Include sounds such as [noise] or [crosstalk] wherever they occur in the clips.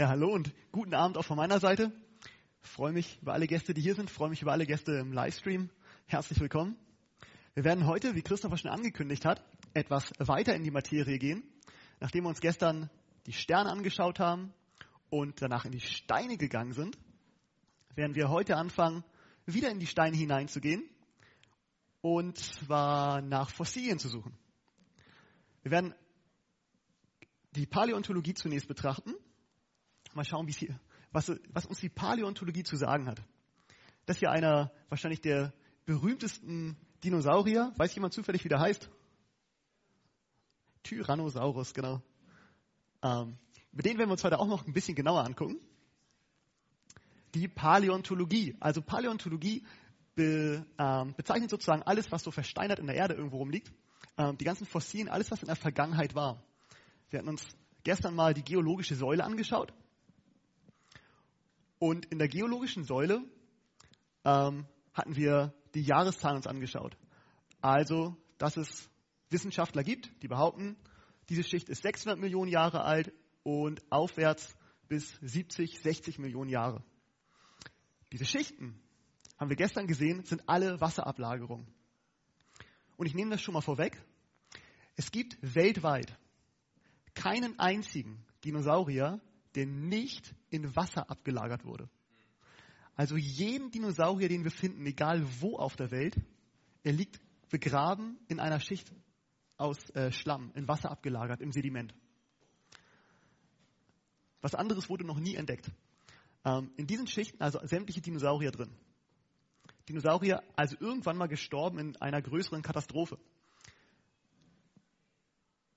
Ja, hallo und guten Abend auch von meiner Seite. Freue mich über alle Gäste, die hier sind. Freue mich über alle Gäste im Livestream. Herzlich willkommen. Wir werden heute, wie Christopher schon angekündigt hat, etwas weiter in die Materie gehen. Nachdem wir uns gestern die Sterne angeschaut haben und danach in die Steine gegangen sind, werden wir heute anfangen, wieder in die Steine hineinzugehen und zwar nach Fossilien zu suchen. Wir werden die Paläontologie zunächst betrachten Mal schauen, hier, was, was uns die Paläontologie zu sagen hat. Das ist ja einer wahrscheinlich der berühmtesten Dinosaurier. Weiß jemand zufällig, wie der heißt? Tyrannosaurus, genau. Ähm, mit denen werden wir uns heute auch noch ein bisschen genauer angucken. Die Paläontologie. Also Paläontologie be, ähm, bezeichnet sozusagen alles, was so versteinert in der Erde irgendwo rumliegt. Ähm, die ganzen Fossilien, alles, was in der Vergangenheit war. Wir hatten uns gestern mal die geologische Säule angeschaut. Und in der geologischen Säule ähm, hatten wir die Jahreszahlen uns angeschaut. Also, dass es Wissenschaftler gibt, die behaupten, diese Schicht ist 600 Millionen Jahre alt und aufwärts bis 70, 60 Millionen Jahre. Diese Schichten, haben wir gestern gesehen, sind alle Wasserablagerungen. Und ich nehme das schon mal vorweg. Es gibt weltweit keinen einzigen Dinosaurier, der nicht in Wasser abgelagert wurde. Also jeden Dinosaurier, den wir finden, egal wo auf der Welt, er liegt begraben in einer Schicht aus äh, Schlamm, in Wasser abgelagert, im Sediment. Was anderes wurde noch nie entdeckt. Ähm, in diesen Schichten also sämtliche Dinosaurier drin. Dinosaurier also irgendwann mal gestorben in einer größeren Katastrophe.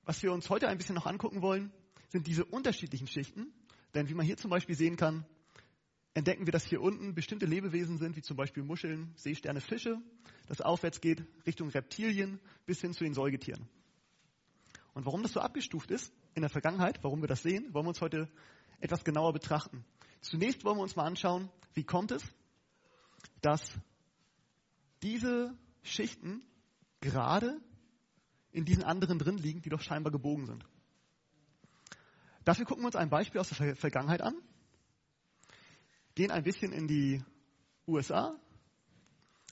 Was wir uns heute ein bisschen noch angucken wollen, sind diese unterschiedlichen Schichten, denn wie man hier zum Beispiel sehen kann, entdecken wir, dass hier unten bestimmte Lebewesen sind, wie zum Beispiel Muscheln, Seesterne, Fische, das aufwärts geht Richtung Reptilien bis hin zu den Säugetieren. Und warum das so abgestuft ist in der Vergangenheit, warum wir das sehen, wollen wir uns heute etwas genauer betrachten. Zunächst wollen wir uns mal anschauen, wie kommt es, dass diese Schichten gerade in diesen anderen drin liegen, die doch scheinbar gebogen sind. Dafür gucken wir uns ein Beispiel aus der Vergangenheit an, gehen ein bisschen in die USA,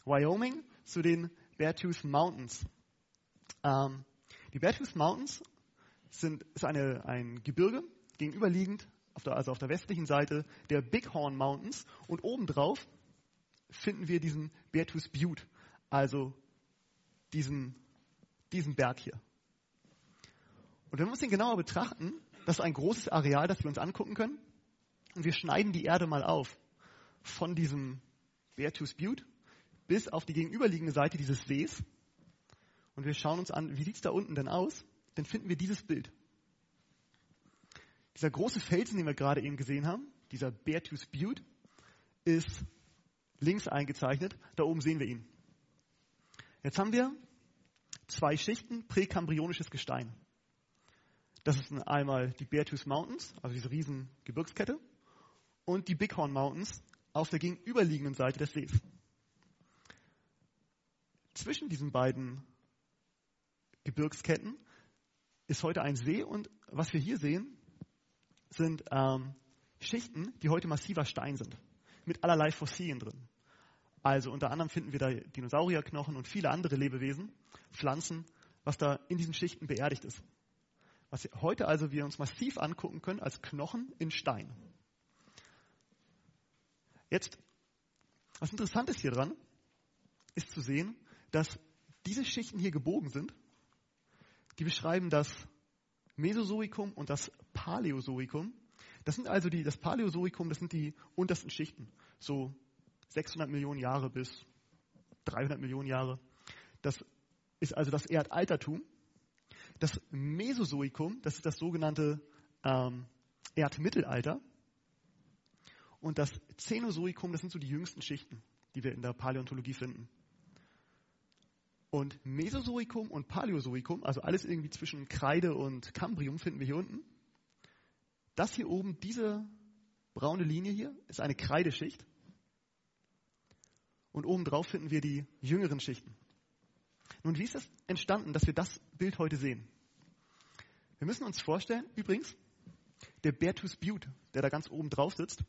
Wyoming, zu den Beartooth Mountains. Ähm, die Beartooth Mountains sind, ist eine, ein Gebirge gegenüberliegend, auf der, also auf der westlichen Seite der Bighorn Mountains und obendrauf finden wir diesen Beartooth Butte, also diesen, diesen Berg hier. Und wenn wir uns den genauer betrachten, das ist ein großes Areal, das wir uns angucken können. Und wir schneiden die Erde mal auf. Von diesem Beartooth Butte bis auf die gegenüberliegende Seite dieses Sees. Und wir schauen uns an, wie sieht es da unten denn aus? Dann finden wir dieses Bild. Dieser große Felsen, den wir gerade eben gesehen haben, dieser Beartooth Butte, ist links eingezeichnet. Da oben sehen wir ihn. Jetzt haben wir zwei Schichten präkambrionisches Gestein. Das ist einmal die Beartooth Mountains, also diese riesen Gebirgskette, und die Bighorn Mountains auf der gegenüberliegenden Seite des Sees. Zwischen diesen beiden Gebirgsketten ist heute ein See und was wir hier sehen, sind ähm, Schichten, die heute massiver Stein sind, mit allerlei Fossilien drin. Also unter anderem finden wir da Dinosaurierknochen und viele andere Lebewesen, Pflanzen, was da in diesen Schichten beerdigt ist was heute also wir uns massiv angucken können als Knochen in Stein. Jetzt, was interessant ist hier dran, ist zu sehen, dass diese Schichten hier gebogen sind. Die beschreiben das Mesozoikum und das Paläozoikum. Das sind also die, das Paläozoikum, das sind die untersten Schichten. So 600 Millionen Jahre bis 300 Millionen Jahre. Das ist also das Erdaltertum. Das Mesozoikum, das ist das sogenannte ähm, Erdmittelalter. Und das Cenozoikum, das sind so die jüngsten Schichten, die wir in der Paläontologie finden. Und Mesozoikum und Paläozoikum, also alles irgendwie zwischen Kreide und Kambrium, finden wir hier unten. Das hier oben, diese braune Linie hier, ist eine Kreideschicht. Und obendrauf finden wir die jüngeren Schichten. Nun, wie ist es entstanden, dass wir das Bild heute sehen? Wir müssen uns vorstellen, übrigens, der Bertus Butte, der da ganz oben drauf sitzt,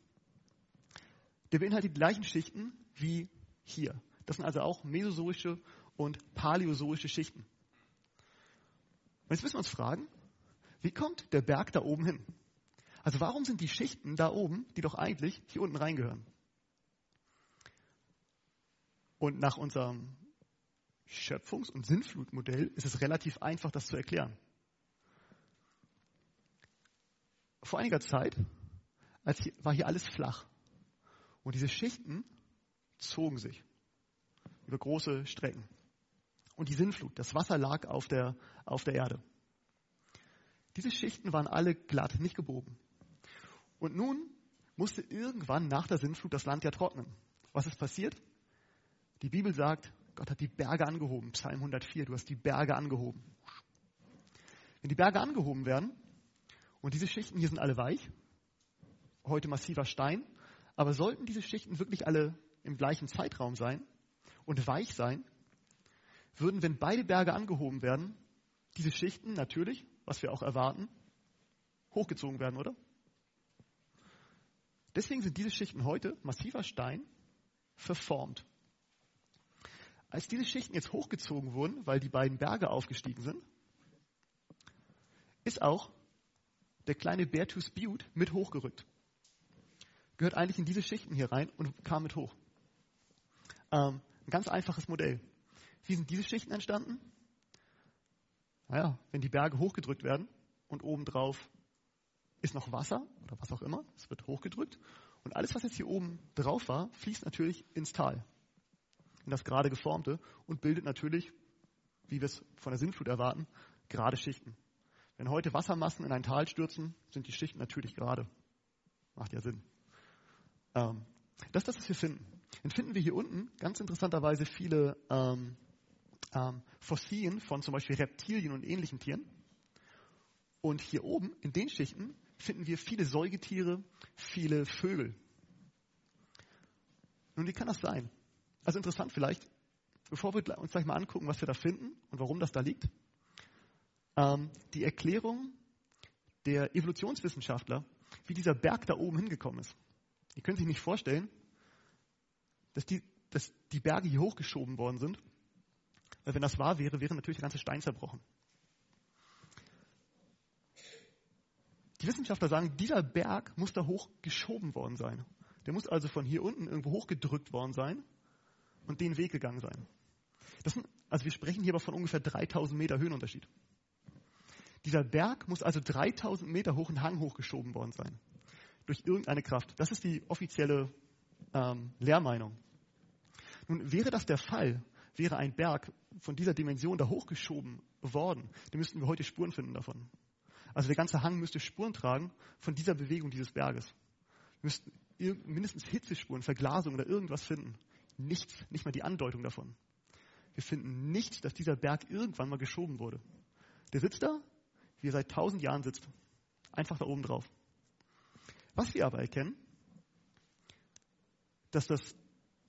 der beinhaltet die gleichen Schichten wie hier. Das sind also auch mesozoische und paläozoische Schichten. Und jetzt müssen wir uns fragen, wie kommt der Berg da oben hin? Also warum sind die Schichten da oben, die doch eigentlich hier unten reingehören? Und nach unserem Schöpfungs- und Sinnflutmodell ist es relativ einfach, das zu erklären. Vor einiger Zeit als hier, war hier alles flach. Und diese Schichten zogen sich über große Strecken. Und die Sinnflut, das Wasser lag auf der, auf der Erde. Diese Schichten waren alle glatt, nicht gebogen. Und nun musste irgendwann nach der Sinnflut das Land ja trocknen. Was ist passiert? Die Bibel sagt, Gott hat die Berge angehoben. Psalm 104, du hast die Berge angehoben. Wenn die Berge angehoben werden, und diese Schichten hier sind alle weich, heute massiver Stein, aber sollten diese Schichten wirklich alle im gleichen Zeitraum sein und weich sein, würden, wenn beide Berge angehoben werden, diese Schichten natürlich, was wir auch erwarten, hochgezogen werden, oder? Deswegen sind diese Schichten heute, massiver Stein, verformt. Als diese Schichten jetzt hochgezogen wurden, weil die beiden Berge aufgestiegen sind, ist auch der kleine Bertus Butte mit hochgerückt. Gehört eigentlich in diese Schichten hier rein und kam mit hoch. Ähm, ein ganz einfaches Modell. Wie sind diese Schichten entstanden? Naja, wenn die Berge hochgedrückt werden und obendrauf ist noch Wasser oder was auch immer, es wird hochgedrückt und alles, was jetzt hier oben drauf war, fließt natürlich ins Tal in das gerade geformte und bildet natürlich, wie wir es von der Sintflut erwarten, gerade Schichten. Wenn heute Wassermassen in ein Tal stürzen, sind die Schichten natürlich gerade. Macht ja Sinn. Ähm, das ist das, was wir finden. Dann finden wir hier unten ganz interessanterweise viele ähm, ähm, Fossilien von zum Beispiel Reptilien und ähnlichen Tieren. Und hier oben in den Schichten finden wir viele Säugetiere, viele Vögel. Nun, wie kann das sein? Also interessant vielleicht, bevor wir uns gleich mal angucken, was wir da finden und warum das da liegt, ähm, die Erklärung der Evolutionswissenschaftler, wie dieser Berg da oben hingekommen ist. Ihr könnt sich nicht vorstellen, dass die, dass die Berge hier hochgeschoben worden sind, weil wenn das wahr wäre, wäre natürlich der ganze Stein zerbrochen. Die Wissenschaftler sagen, dieser Berg muss da hochgeschoben worden sein. Der muss also von hier unten irgendwo hochgedrückt worden sein und den Weg gegangen sein. Sind, also wir sprechen hier aber von ungefähr 3000 Meter Höhenunterschied. Dieser Berg muss also 3000 Meter hoch einen Hang hochgeschoben worden sein. Durch irgendeine Kraft. Das ist die offizielle ähm, Lehrmeinung. Nun, wäre das der Fall, wäre ein Berg von dieser Dimension da hochgeschoben worden, dann müssten wir heute Spuren finden davon. Also der ganze Hang müsste Spuren tragen von dieser Bewegung dieses Berges. Wir müssten mindestens Hitzespuren, Verglasung oder irgendwas finden. Nichts, nicht mal die Andeutung davon. Wir finden nicht, dass dieser Berg irgendwann mal geschoben wurde. Der sitzt da, wie er seit tausend Jahren sitzt. Einfach da oben drauf. Was wir aber erkennen, dass das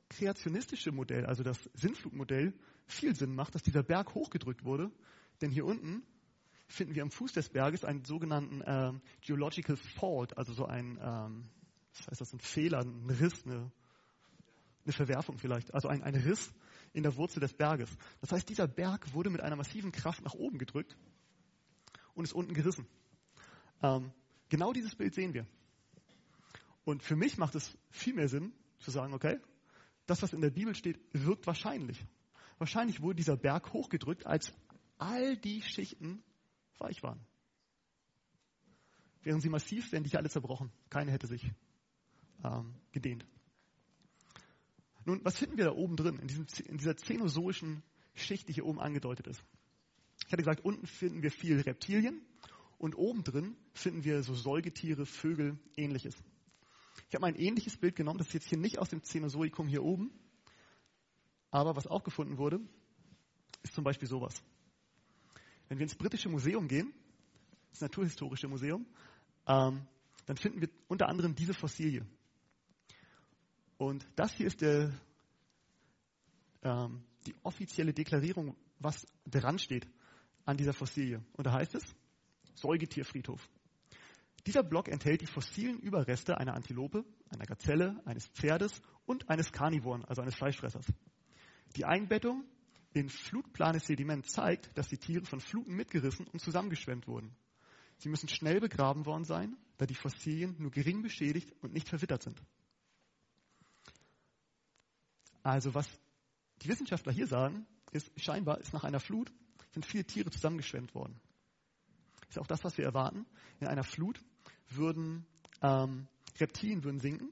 kreationistische Modell, also das Sinnflugmodell, viel Sinn macht, dass dieser Berg hochgedrückt wurde. Denn hier unten finden wir am Fuß des Berges einen sogenannten äh, Geological Fault, also so ein, ähm, was heißt das, ein Fehler, ein Riss, eine eine Verwerfung vielleicht, also ein, ein Riss in der Wurzel des Berges. Das heißt, dieser Berg wurde mit einer massiven Kraft nach oben gedrückt und ist unten gerissen. Ähm, genau dieses Bild sehen wir. Und für mich macht es viel mehr Sinn zu sagen, okay, das, was in der Bibel steht, wirkt wahrscheinlich. Wahrscheinlich wurde dieser Berg hochgedrückt, als all die Schichten weich waren. Wären sie massiv, wären die alle zerbrochen. Keine hätte sich ähm, gedehnt. Nun, was finden wir da oben drin, in, diesem, in dieser zenozoischen Schicht, die hier oben angedeutet ist? Ich hatte gesagt, unten finden wir viel Reptilien und oben drin finden wir so Säugetiere, Vögel, ähnliches. Ich habe mal ein ähnliches Bild genommen, das ist jetzt hier nicht aus dem Cenozoikum hier oben, aber was auch gefunden wurde, ist zum Beispiel sowas. Wenn wir ins britische Museum gehen, das Naturhistorische Museum, ähm, dann finden wir unter anderem diese Fossilie. Und das hier ist der, ähm, die offizielle Deklarierung, was dran steht an dieser Fossilie. Und da heißt es Säugetierfriedhof. Dieser Block enthält die fossilen Überreste einer Antilope, einer Gazelle, eines Pferdes und eines Karnivoren, also eines Fleischfressers. Die Einbettung in flutplanes Sediment zeigt, dass die Tiere von Fluten mitgerissen und zusammengeschwemmt wurden. Sie müssen schnell begraben worden sein, da die Fossilien nur gering beschädigt und nicht verwittert sind. Also was die Wissenschaftler hier sagen, ist, scheinbar ist nach einer Flut sind viele Tiere zusammengeschwemmt worden. Ist auch das, was wir erwarten. In einer Flut würden ähm, Reptilien würden sinken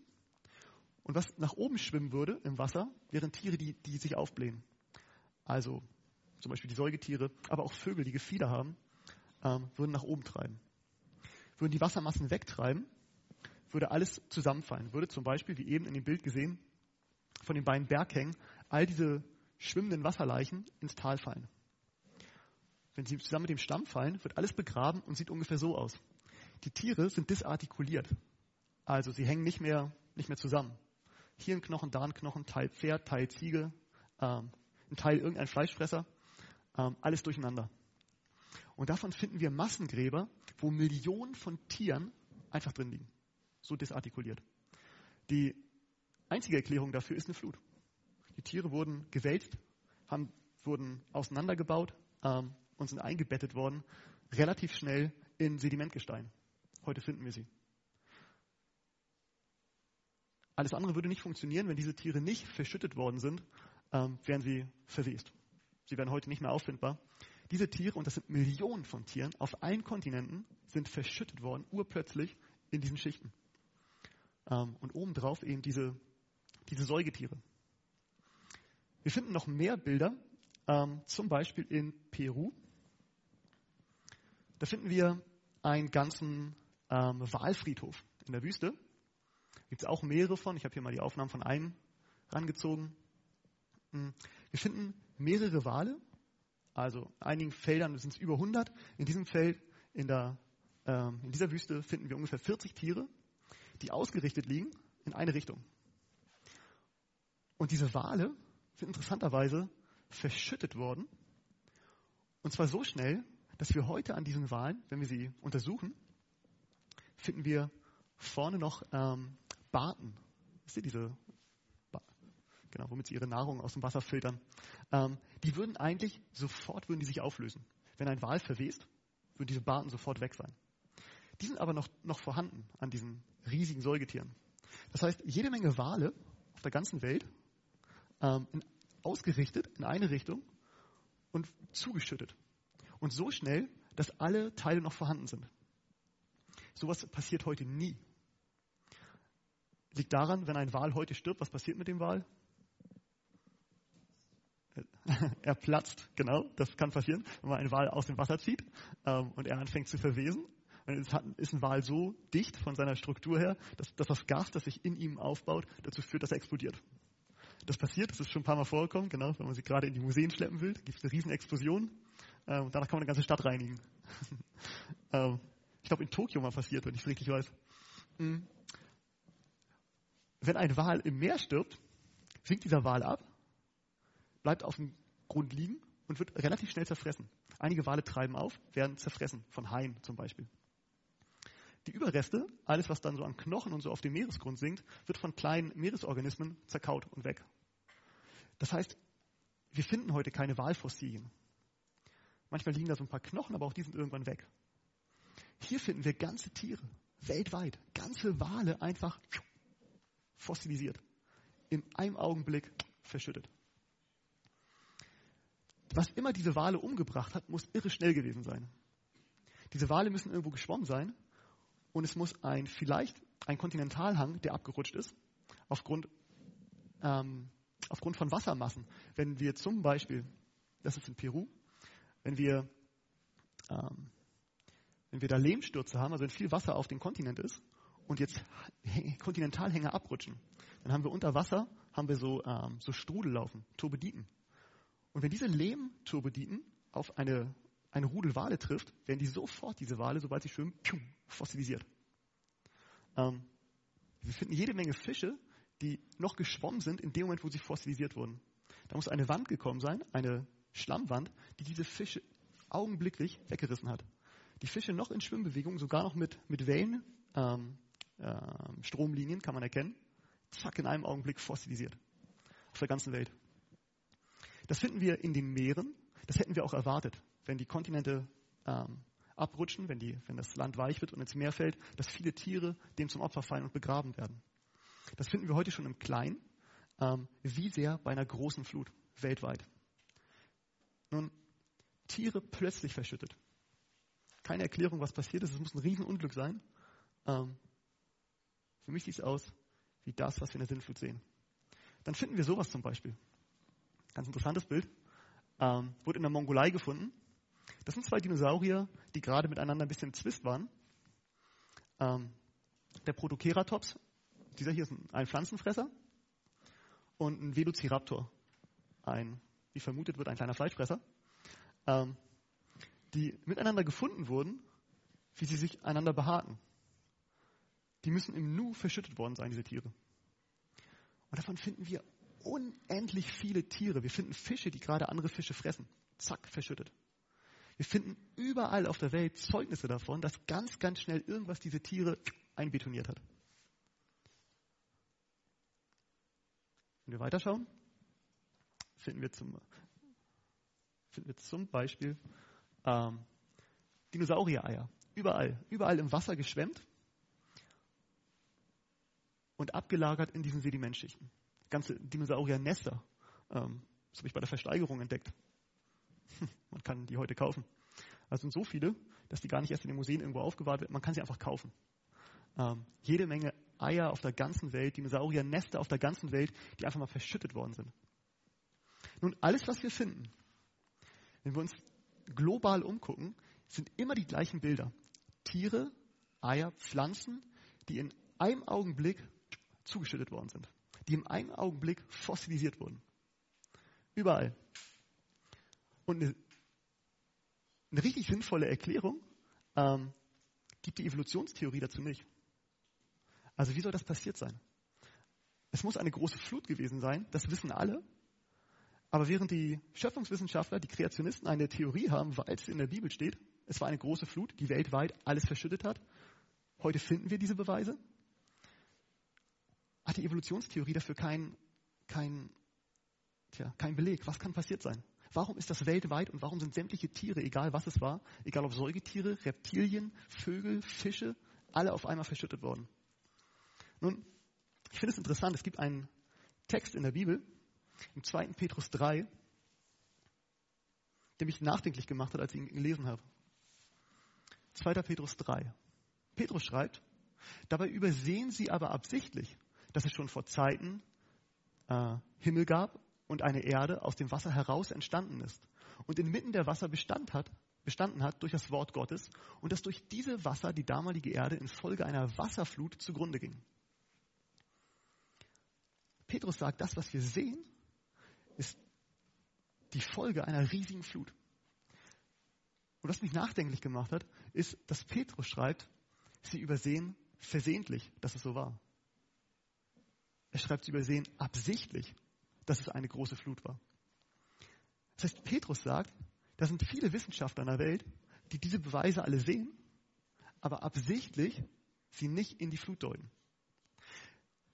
und was nach oben schwimmen würde im Wasser, wären Tiere, die, die sich aufblähen. Also zum Beispiel die Säugetiere, aber auch Vögel, die Gefieder haben, ähm, würden nach oben treiben. Würden die Wassermassen wegtreiben, würde alles zusammenfallen. Würde zum Beispiel, wie eben in dem Bild gesehen, von den beiden Berghängen all diese schwimmenden Wasserleichen ins Tal fallen. Wenn sie zusammen mit dem Stamm fallen, wird alles begraben und sieht ungefähr so aus. Die Tiere sind disartikuliert. Also sie hängen nicht mehr, nicht mehr zusammen. Hier ein Knochen, da ein Knochen, Teil Pferd, Teil Ziege, ähm, ein Teil irgendein Fleischfresser, ähm, alles durcheinander. Und davon finden wir Massengräber, wo Millionen von Tieren einfach drin liegen. So disartikuliert. Die einzige Erklärung dafür ist eine Flut. Die Tiere wurden gewälzt, haben, wurden auseinandergebaut ähm, und sind eingebettet worden, relativ schnell in Sedimentgestein. Heute finden wir sie. Alles andere würde nicht funktionieren, wenn diese Tiere nicht verschüttet worden sind, ähm, wären sie verwest. Sie wären heute nicht mehr auffindbar. Diese Tiere, und das sind Millionen von Tieren auf allen Kontinenten, sind verschüttet worden, urplötzlich in diesen Schichten. Ähm, und obendrauf eben diese, diese Säugetiere. Wir finden noch mehr Bilder, ähm, zum Beispiel in Peru. Da finden wir einen ganzen ähm, Walfriedhof in der Wüste. Gibt es auch mehrere von. Ich habe hier mal die Aufnahmen von einem rangezogen. Hm. Wir finden mehrere Wale. Also in einigen Feldern sind es über 100. In diesem Feld, in, der, ähm, in dieser Wüste, finden wir ungefähr 40 Tiere, die ausgerichtet liegen in eine Richtung. Und diese Wale sind interessanterweise verschüttet worden. Und zwar so schnell, dass wir heute an diesen Walen, wenn wir sie untersuchen, finden wir vorne noch ähm, Barten. Wisst ihr diese, genau, womit sie ihre Nahrung aus dem Wasser filtern? Ähm, die würden eigentlich sofort würden die sich auflösen. Wenn ein Wal verwest, würden diese Barten sofort weg sein. Die sind aber noch, noch vorhanden an diesen riesigen Säugetieren. Das heißt, jede Menge Wale auf der ganzen Welt ähm, ausgerichtet in eine Richtung und zugeschüttet. Und so schnell, dass alle Teile noch vorhanden sind. Sowas passiert heute nie. Liegt daran, wenn ein Wal heute stirbt, was passiert mit dem Wal? [laughs] er platzt, genau, das kann passieren, wenn man einen Wal aus dem Wasser zieht ähm, und er anfängt zu verwesen. Hat, ist ein Wal so dicht von seiner Struktur her, dass, dass das Gas, das sich in ihm aufbaut, dazu führt, dass er explodiert. Das passiert, das ist schon ein paar Mal vorgekommen, genau, wenn man sie gerade in die Museen schleppen will, gibt es eine riesen Explosion. Ähm, danach kann man eine ganze Stadt reinigen. [laughs] ähm, ich glaube, in Tokio mal passiert, wenn ich es richtig weiß. Mhm. Wenn ein Wal im Meer stirbt, sinkt dieser Wal ab, bleibt auf dem Grund liegen und wird relativ schnell zerfressen. Einige Wale treiben auf, werden zerfressen, von Haien zum Beispiel. Die Überreste, alles was dann so an Knochen und so auf dem Meeresgrund sinkt, wird von kleinen Meeresorganismen zerkaut und weg. Das heißt, wir finden heute keine Walfossilien. Manchmal liegen da so ein paar Knochen, aber auch die sind irgendwann weg. Hier finden wir ganze Tiere, weltweit, ganze Wale einfach fossilisiert. In einem Augenblick verschüttet. Was immer diese Wale umgebracht hat, muss irre schnell gewesen sein. Diese Wale müssen irgendwo geschwommen sein und es muss ein vielleicht ein Kontinentalhang, der abgerutscht ist, aufgrund, ähm, aufgrund von Wassermassen. Wenn wir zum Beispiel, das ist in Peru, wenn wir, ähm, wenn wir da Lehmstürze haben, also wenn viel Wasser auf dem Kontinent ist und jetzt [laughs] Kontinentalhänge abrutschen, dann haben wir unter Wasser haben wir so, ähm, so Strudel laufen, Turbiditen. Und wenn diese Lehmturbiditen auf eine eine Rudel Wale trifft, werden die sofort, diese Wale, sobald sie schwimmen, fossilisiert. Ähm, wir finden jede Menge Fische, die noch geschwommen sind in dem Moment, wo sie fossilisiert wurden. Da muss eine Wand gekommen sein, eine Schlammwand, die diese Fische augenblicklich weggerissen hat. die Fische noch in Schwimmbewegung, sogar noch mit, mit Wellen, ähm, äh, Stromlinien kann man erkennen. Zack, in einem Augenblick fossilisiert. Auf der ganzen Welt. Das finden wir in den Meeren. Das hätten wir auch erwartet, wenn die Kontinente ähm, abrutschen, wenn, die, wenn das Land weich wird und ins Meer fällt, dass viele Tiere dem zum Opfer fallen und begraben werden. Das finden wir heute schon im Kleinen. Ähm, wie sehr bei einer großen Flut weltweit. Nun, Tiere plötzlich verschüttet. Keine Erklärung, was passiert ist. Es muss ein Riesenunglück sein. Ähm, für mich sieht es aus wie das, was wir in der Sintflut sehen. Dann finden wir sowas zum Beispiel. Ganz interessantes Bild. Ähm, wurde in der Mongolei gefunden. Das sind zwei Dinosaurier, die gerade miteinander ein bisschen im Zwist waren. Ähm, der Protoceratops, dieser hier ist ein Pflanzenfresser. Und ein Velociraptor, ein, wie vermutet wird, ein kleiner Fleischfresser. Ähm, die miteinander gefunden wurden, wie sie sich einander behaken. Die müssen im Nu verschüttet worden sein, diese Tiere. Und davon finden wir unendlich viele Tiere. Wir finden Fische, die gerade andere Fische fressen. Zack, verschüttet. Wir finden überall auf der Welt Zeugnisse davon, dass ganz, ganz schnell irgendwas diese Tiere einbetoniert hat. Wenn wir weiterschauen, finden wir zum, finden wir zum Beispiel ähm, Dinosaurier-Eier. Überall, überall im Wasser geschwemmt und abgelagert in diesen Sedimentschichten. Ganze Dinosaurier-Nester. Ähm, das habe ich bei der Versteigerung entdeckt. [laughs] Man kann die heute kaufen. Also sind so viele, dass die gar nicht erst in den Museen irgendwo aufgewahrt werden. Man kann sie einfach kaufen. Ähm, jede Menge Eier auf der ganzen Welt, Dinosaurier-Nester auf der ganzen Welt, die einfach mal verschüttet worden sind. Nun, alles, was wir finden, wenn wir uns global umgucken, sind immer die gleichen Bilder. Tiere, Eier, Pflanzen, die in einem Augenblick zugeschüttet worden sind. Die in einem Augenblick fossilisiert wurden. Überall. Und eine, eine richtig sinnvolle Erklärung ähm, gibt die Evolutionstheorie dazu nicht. Also wie soll das passiert sein? Es muss eine große Flut gewesen sein, das wissen alle. Aber während die Schöpfungswissenschaftler, die Kreationisten eine Theorie haben, weil es in der Bibel steht, es war eine große Flut, die weltweit alles verschüttet hat, heute finden wir diese Beweise, hat die Evolutionstheorie dafür keinen kein, kein Beleg. Was kann passiert sein? Warum ist das weltweit und warum sind sämtliche Tiere, egal was es war, egal ob Säugetiere, Reptilien, Vögel, Fische, alle auf einmal verschüttet worden? Nun, ich finde es interessant, es gibt einen Text in der Bibel, im 2. Petrus 3, der mich nachdenklich gemacht hat, als ich ihn gelesen habe. 2. Petrus 3. Petrus schreibt, dabei übersehen sie aber absichtlich, dass es schon vor Zeiten äh, Himmel gab und eine Erde aus dem Wasser heraus entstanden ist und inmitten der Wasser Bestand hat, bestanden hat durch das Wort Gottes und dass durch diese Wasser die damalige Erde infolge einer Wasserflut zugrunde ging. Petrus sagt, das, was wir sehen, ist die Folge einer riesigen Flut. Und was mich nachdenklich gemacht hat, ist, dass Petrus schreibt, sie übersehen versehentlich, dass es so war. Er schreibt, sie übersehen absichtlich, dass es eine große Flut war. Das heißt, Petrus sagt, da sind viele Wissenschaftler in der Welt, die diese Beweise alle sehen, aber absichtlich sie nicht in die Flut deuten.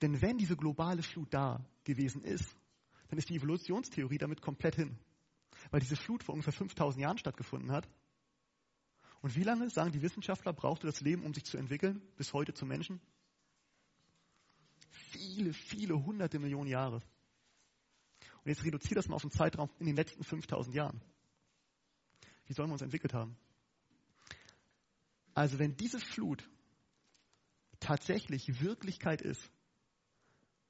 Denn wenn diese globale Flut da gewesen ist, dann ist die Evolutionstheorie damit komplett hin. Weil diese Flut vor ungefähr 5000 Jahren stattgefunden hat. Und wie lange, sagen die Wissenschaftler, brauchte das Leben, um sich zu entwickeln, bis heute zum Menschen? Viele, viele hunderte Millionen Jahre. Und jetzt reduziert das mal auf den Zeitraum in den letzten 5000 Jahren. Wie sollen wir uns entwickelt haben? Also wenn diese Flut tatsächlich Wirklichkeit ist,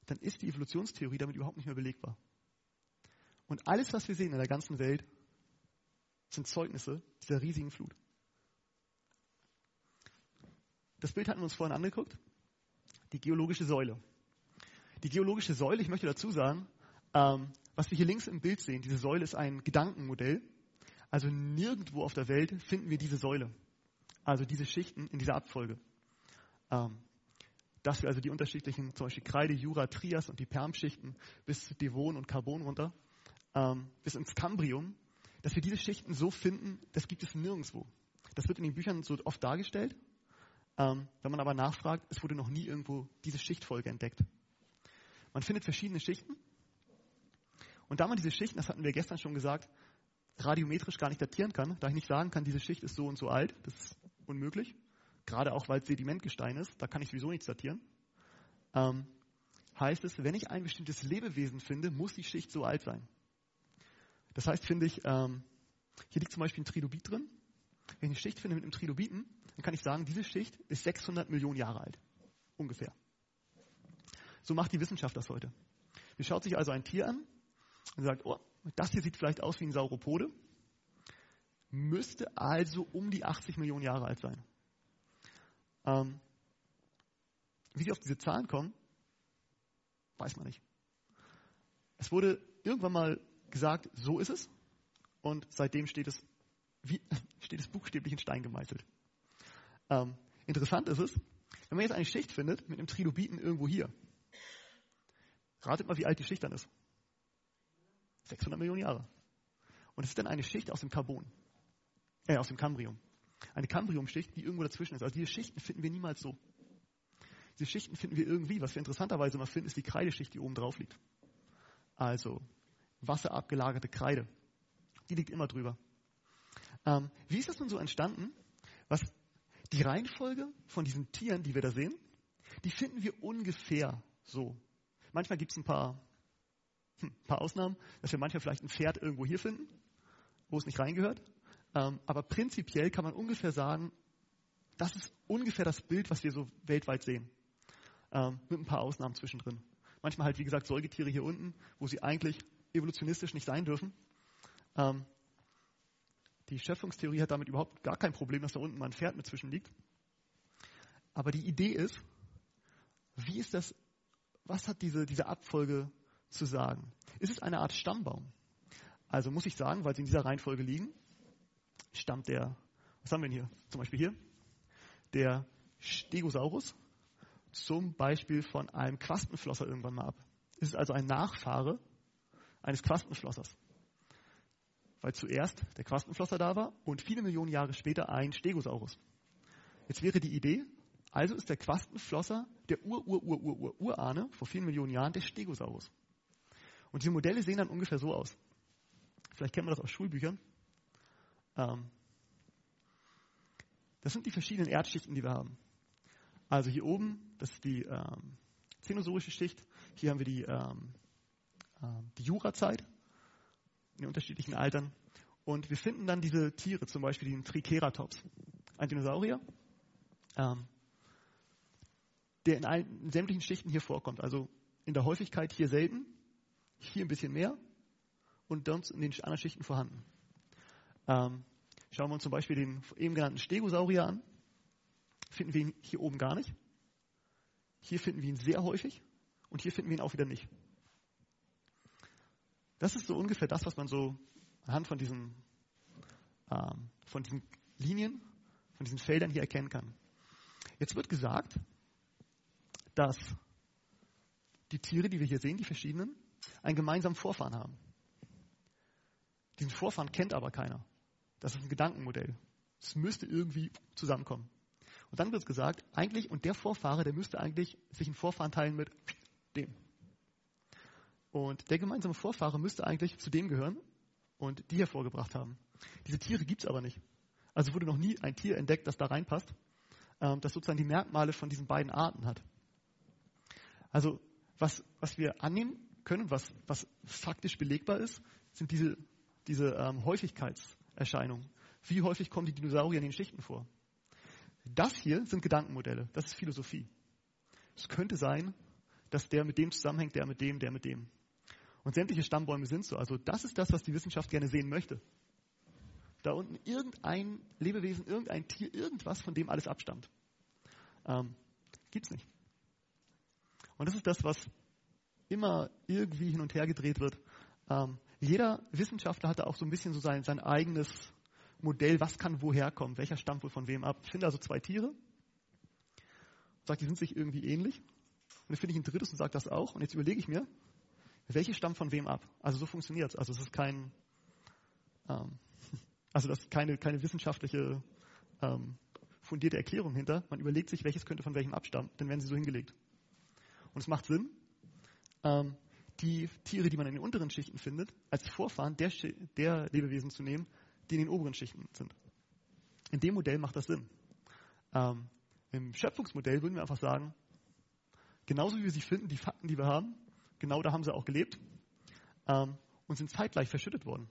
dann ist die Evolutionstheorie damit überhaupt nicht mehr belegbar. Und alles, was wir sehen in der ganzen Welt, sind Zeugnisse dieser riesigen Flut. Das Bild hatten wir uns vorhin angeguckt. Die geologische Säule. Die geologische Säule, ich möchte dazu sagen, ähm, was wir hier links im Bild sehen, diese Säule ist ein Gedankenmodell. Also nirgendwo auf der Welt finden wir diese Säule. Also diese Schichten in dieser Abfolge. Ähm, dass wir also die unterschiedlichen, zum Beispiel Kreide, Jura, Trias und die Permschichten bis zu Devon und Carbon runter, ähm, bis ins Cambrium, dass wir diese Schichten so finden, das gibt es nirgendwo. Das wird in den Büchern so oft dargestellt. Ähm, wenn man aber nachfragt, es wurde noch nie irgendwo diese Schichtfolge entdeckt. Man findet verschiedene Schichten. Und da man diese Schichten, das hatten wir gestern schon gesagt, radiometrisch gar nicht datieren kann, da ich nicht sagen kann, diese Schicht ist so und so alt, das ist unmöglich. Gerade auch, weil es Sedimentgestein ist, da kann ich sowieso nichts datieren. Ähm, heißt es, wenn ich ein bestimmtes Lebewesen finde, muss die Schicht so alt sein. Das heißt, finde ich, ähm, hier liegt zum Beispiel ein Trilobit drin. Wenn ich eine Schicht finde mit einem Trilobiten, dann kann ich sagen, diese Schicht ist 600 Millionen Jahre alt. Ungefähr. So macht die Wissenschaft das heute. Die schaut sich also ein Tier an und sagt, oh, das hier sieht vielleicht aus wie ein Sauropode, müsste also um die 80 Millionen Jahre alt sein. Ähm, wie sie auf diese Zahlen kommen, weiß man nicht. Es wurde irgendwann mal gesagt, so ist es. Und seitdem steht es, wie, [laughs] steht es buchstäblich in Stein gemeißelt. Ähm, interessant ist es, wenn man jetzt eine Schicht findet mit einem Trilobiten irgendwo hier. Ratet mal, wie alt die Schicht dann ist. 600 Millionen Jahre. Und es ist dann eine Schicht aus dem Carbon. Äh, aus dem Cambrium. Eine Cambriumschicht, die irgendwo dazwischen ist. Also diese Schichten finden wir niemals so. Diese Schichten finden wir irgendwie. Was wir interessanterweise mal finden, ist die Kreideschicht, die oben drauf liegt. Also wasserabgelagerte Kreide. Die liegt immer drüber. Ähm, wie ist das nun so entstanden? Was die Reihenfolge von diesen Tieren, die wir da sehen, die finden wir ungefähr so. Manchmal gibt es ein paar, hm, paar Ausnahmen, dass wir manchmal vielleicht ein Pferd irgendwo hier finden, wo es nicht reingehört. Ähm, aber prinzipiell kann man ungefähr sagen, das ist ungefähr das Bild, was wir so weltweit sehen. Ähm, mit ein paar Ausnahmen zwischendrin. Manchmal halt, wie gesagt, Säugetiere hier unten, wo sie eigentlich evolutionistisch nicht sein dürfen. Ähm, die Schöpfungstheorie hat damit überhaupt gar kein Problem, dass da unten mal ein Pferd mit zwischen liegt. Aber die Idee ist, wie ist das, was hat diese, diese Abfolge zu sagen? Ist es eine Art Stammbaum? Also muss ich sagen, weil sie in dieser Reihenfolge liegen, stammt der, was haben wir denn hier? Zum Beispiel hier, der Stegosaurus zum Beispiel von einem Quastenflosser irgendwann mal ab. Es ist also ein Nachfahre eines Quastenflossers. Weil zuerst der Quastenflosser da war und viele Millionen Jahre später ein Stegosaurus. Jetzt wäre die Idee, also ist der Quastenflosser der Ur-Ur-Ur-Ur-Urahne vor vielen Millionen Jahren der Stegosaurus. Und diese Modelle sehen dann ungefähr so aus. Vielleicht kennt man das aus Schulbüchern. Ähm, das sind die verschiedenen Erdschichten, die wir haben. Also hier oben, das ist die ähm, Zenozoische Schicht. Hier haben wir die, ähm, äh, die Jurazeit in den unterschiedlichen Altern. Und wir finden dann diese Tiere, zum Beispiel den Triceratops, ein Dinosaurier, ähm, der in, allen, in sämtlichen Schichten hier vorkommt. Also in der Häufigkeit hier selten, hier ein bisschen mehr und sonst in den anderen Schichten vorhanden. Ähm, schauen wir uns zum Beispiel den eben genannten Stegosaurier an. Finden wir ihn hier oben gar nicht. Hier finden wir ihn sehr häufig und hier finden wir ihn auch wieder nicht. Das ist so ungefähr das, was man so anhand von diesen, ähm, von diesen Linien, von diesen Feldern hier erkennen kann. Jetzt wird gesagt, dass die Tiere, die wir hier sehen, die verschiedenen, einen gemeinsamen Vorfahren haben. Diesen Vorfahren kennt aber keiner. Das ist ein Gedankenmodell. Es müsste irgendwie zusammenkommen. Und dann wird gesagt, eigentlich, und der Vorfahre, der müsste eigentlich sich einen Vorfahren teilen mit dem. Und der gemeinsame Vorfahre müsste eigentlich zu dem gehören und die hervorgebracht haben. Diese Tiere gibt es aber nicht. Also wurde noch nie ein Tier entdeckt, das da reinpasst, ähm, das sozusagen die Merkmale von diesen beiden Arten hat. Also was, was wir annehmen können, was, was faktisch belegbar ist, sind diese, diese ähm, Häufigkeitserscheinungen. Wie häufig kommen die Dinosaurier in den Schichten vor? Das hier sind Gedankenmodelle, das ist Philosophie. Es könnte sein, dass der mit dem zusammenhängt, der mit dem, der mit dem. Und sämtliche Stammbäume sind so. Also das ist das, was die Wissenschaft gerne sehen möchte. Da unten irgendein Lebewesen, irgendein Tier, irgendwas, von dem alles abstammt. Ähm, gibt's nicht. Und das ist das, was immer irgendwie hin und her gedreht wird. Ähm, jeder Wissenschaftler hat da auch so ein bisschen so sein, sein eigenes Modell, was kann woher kommen, welcher stammt wohl von wem ab. Ich finde also zwei Tiere, sagt, die sind sich irgendwie ähnlich. Und dann finde ich ein drittes und sage das auch. Und jetzt überlege ich mir, welche stammt von wem ab? Also so funktioniert es. Also es ist kein, ähm, [laughs] also das ist keine, keine wissenschaftliche ähm, fundierte Erklärung hinter. Man überlegt sich, welches könnte von welchem abstammen, dann werden sie so hingelegt. Und es macht Sinn, ähm, die Tiere, die man in den unteren Schichten findet, als Vorfahren der, der Lebewesen zu nehmen, die in den oberen Schichten sind. In dem Modell macht das Sinn. Ähm, Im Schöpfungsmodell würden wir einfach sagen, genauso wie wir sie finden, die Fakten, die wir haben, genau da haben sie auch gelebt ähm, und sind zeitgleich verschüttet worden.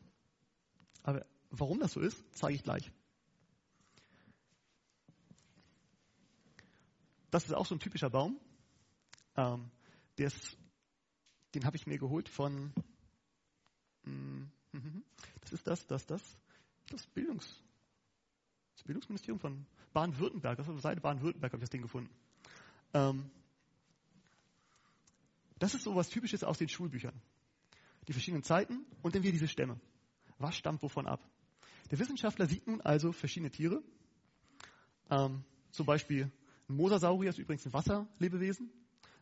Aber warum das so ist, zeige ich gleich. Das ist auch so ein typischer Baum. Ähm, der ist, den habe ich mir geholt von, mm, das ist das, das, das, das Bildungs, das Bildungsministerium von Baden-Württemberg, das auf der Seite Baden-Württemberg habe ich das Ding gefunden. Ähm, das ist so was Typisches aus den Schulbüchern. Die verschiedenen Zeiten und dann wieder diese Stämme. Was stammt wovon ab? Der Wissenschaftler sieht nun also verschiedene Tiere. Ähm, zum Beispiel ein Mosasaurier ist übrigens ein Wasserlebewesen.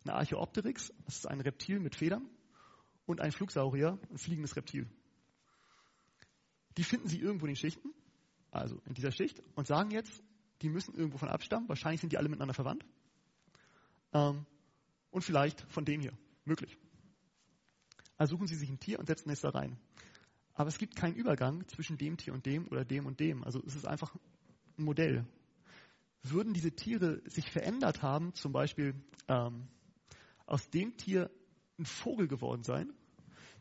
Eine Archaeopteryx, das ist ein Reptil mit Federn. Und ein Flugsaurier, ein fliegendes Reptil. Die finden sie irgendwo in den Schichten, also in dieser Schicht, und sagen jetzt, die müssen irgendwo von abstammen. Wahrscheinlich sind die alle miteinander verwandt. Ähm, und vielleicht von dem hier. Möglich. Also suchen sie sich ein Tier und setzen es da rein. Aber es gibt keinen Übergang zwischen dem Tier und dem oder dem und dem. Also es ist einfach ein Modell. Würden diese Tiere sich verändert haben, zum Beispiel ähm, aus dem Tier ein Vogel geworden sein,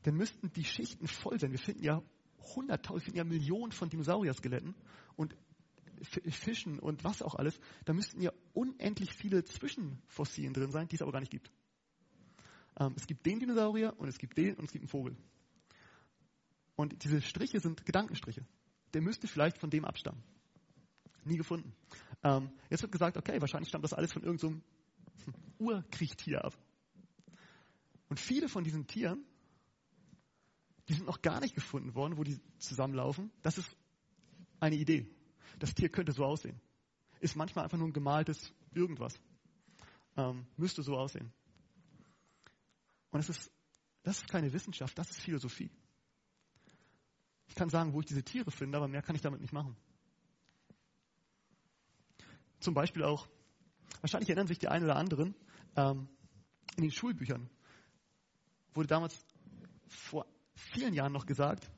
dann müssten die Schichten voll sein. Wir finden ja hunderttausend, ja Millionen von Dinosaurier-Skeletten und Fischen und was auch alles. Da müssten ja unendlich viele Zwischenfossilien drin sein, die es aber gar nicht gibt. Ähm, es gibt den Dinosaurier und es gibt den und es gibt einen Vogel. Und diese Striche sind Gedankenstriche. Der müsste vielleicht von dem abstammen. Nie gefunden. Ähm, jetzt wird gesagt, okay, wahrscheinlich stammt das alles von irgendeinem so Urkriechtier ab. Und viele von diesen Tieren, die sind noch gar nicht gefunden worden, wo die zusammenlaufen. Das ist eine Idee. Das Tier könnte so aussehen. Ist manchmal einfach nur ein gemaltes irgendwas. Ähm, müsste so aussehen. Und es ist, das ist keine Wissenschaft, das ist Philosophie. Ich kann sagen, wo ich diese Tiere finde, aber mehr kann ich damit nicht machen. Zum Beispiel auch, wahrscheinlich erinnern sich die einen oder anderen, ähm, in den Schulbüchern wurde damals vor vielen Jahren noch gesagt,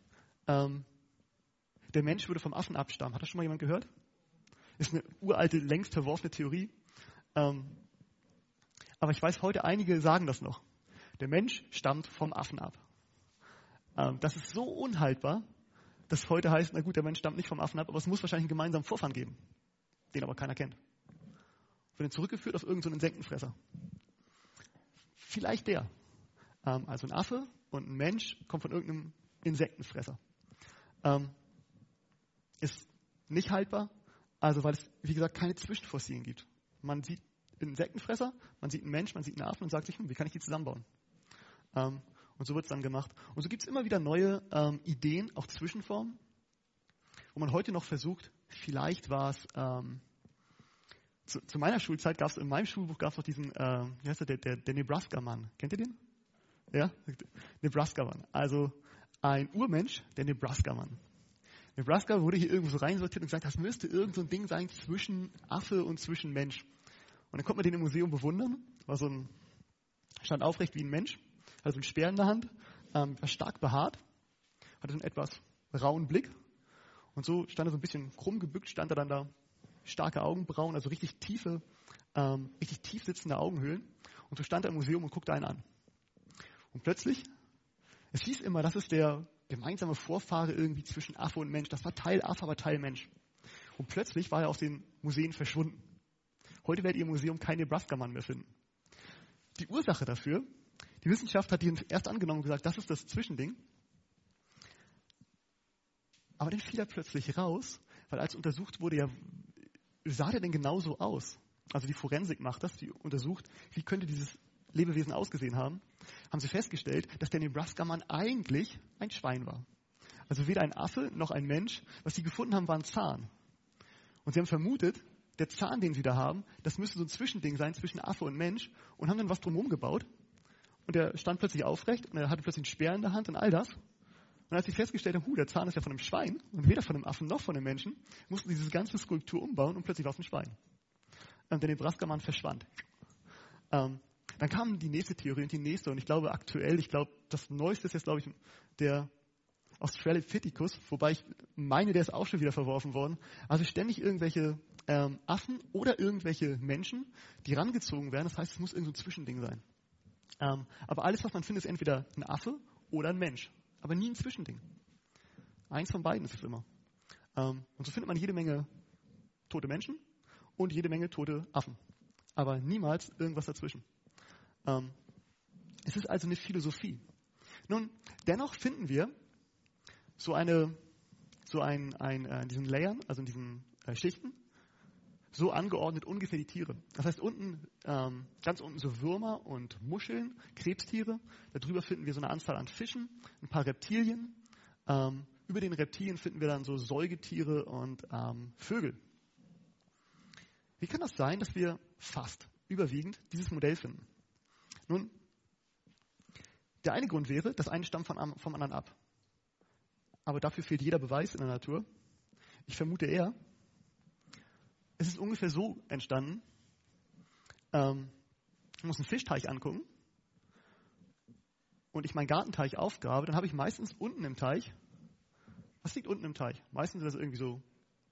ähm, der Mensch würde vom Affen abstammen. Hat das schon mal jemand gehört? Ist eine uralte, längst verworfene Theorie. Ähm, aber ich weiß, heute einige sagen das noch. Der Mensch stammt vom Affen ab. Ähm, das ist so unhaltbar, dass heute heißt, na gut, der Mensch stammt nicht vom Affen ab, aber es muss wahrscheinlich einen gemeinsamen Vorfahren geben, den aber keiner kennt. Wird zurückgeführt auf irgendeinen so Insektenfresser. Vielleicht der. Ähm, also ein Affe und ein Mensch kommt von irgendeinem Insektenfresser. Ähm, ist nicht haltbar, also weil es, wie gesagt, keine Zwischenfossilien gibt. Man sieht einen Insektenfresser, man sieht einen Mensch, man sieht einen Affen und sagt sich, hm, wie kann ich die zusammenbauen? Ähm, und so wird es dann gemacht. Und so gibt es immer wieder neue Ideen, auch Zwischenformen, wo man heute noch versucht, vielleicht war es, ähm, zu, zu, meiner Schulzeit gab es in meinem Schulbuch gab es noch diesen, äh, wie heißt der, der, der Nebraska-Mann. Kennt ihr den? Ja? Nebraska-Mann. Also ein Urmensch, der Nebraska-Mann. Nebraska wurde hier irgendwo so reinsortiert und gesagt, das müsste irgend so ein Ding sein zwischen Affe und zwischen Mensch. Und dann konnte man den im Museum bewundern. War so ein, stand aufrecht wie ein Mensch hatte so einen Speer in der Hand, ähm, war stark behaart, hatte so einen etwas rauen Blick. Und so stand er so ein bisschen krumm gebückt, stand er dann da, starke Augenbrauen, also richtig tiefe, ähm, richtig tief sitzende Augenhöhlen. Und so stand er im Museum und guckte einen an. Und plötzlich, es hieß immer, das ist der gemeinsame Vorfahre irgendwie zwischen Affe und Mensch. Das war Teil Affe, aber Teil Mensch. Und plötzlich war er aus den Museen verschwunden. Heute werdet ihr im Museum keinen Nebraska-Mann mehr finden. Die Ursache dafür die Wissenschaft hat ihn erst angenommen und gesagt, das ist das Zwischending. Aber dann fiel er plötzlich raus, weil als untersucht wurde, ja, sah der denn genauso aus? Also die Forensik macht das, die untersucht, wie könnte dieses Lebewesen ausgesehen haben, haben sie festgestellt, dass der Nebraska-Mann eigentlich ein Schwein war. Also weder ein Affe noch ein Mensch. Was sie gefunden haben, war ein Zahn. Und sie haben vermutet, der Zahn, den sie da haben, das müsste so ein Zwischending sein zwischen Affe und Mensch und haben dann was drumherum gebaut und er stand plötzlich aufrecht und er hatte plötzlich einen Speer in der Hand und all das. Und als sie festgestellt haben, huh, der Zahn ist ja von einem Schwein und weder von einem Affen noch von einem Menschen, mussten sie diese ganze Skulptur umbauen und plötzlich war es ein Schwein. Ähm, der Nebraska-Mann verschwand. Ähm, dann kam die nächste Theorie und die nächste und ich glaube aktuell, ich glaube, das Neueste ist jetzt, glaube ich, der Australopithecus, wobei ich meine, der ist auch schon wieder verworfen worden. Also ständig irgendwelche ähm, Affen oder irgendwelche Menschen, die rangezogen werden. Das heißt, es muss irgendein so Zwischending sein. Ähm, aber alles, was man findet, ist entweder ein Affe oder ein Mensch. Aber nie ein Zwischending. Eins von beiden ist es immer. Ähm, und so findet man jede Menge tote Menschen und jede Menge tote Affen. Aber niemals irgendwas dazwischen. Ähm, es ist also eine Philosophie. Nun, dennoch finden wir so eine, so ein, ein äh, in diesen Layern, also in diesen äh, Schichten, so angeordnet ungefähr die Tiere. Das heißt, unten, ähm, ganz unten so Würmer und Muscheln, Krebstiere. Darüber finden wir so eine Anzahl an Fischen, ein paar Reptilien. Ähm, über den Reptilien finden wir dann so Säugetiere und ähm, Vögel. Wie kann das sein, dass wir fast überwiegend dieses Modell finden? Nun, der eine Grund wäre, das eine stammt von, vom anderen ab aber dafür fehlt jeder Beweis in der Natur. Ich vermute eher, es ist ungefähr so entstanden, ähm, ich muss einen Fischteich angucken und ich meinen Gartenteich aufgrabe, dann habe ich meistens unten im Teich, was liegt unten im Teich? Meistens sind das irgendwie so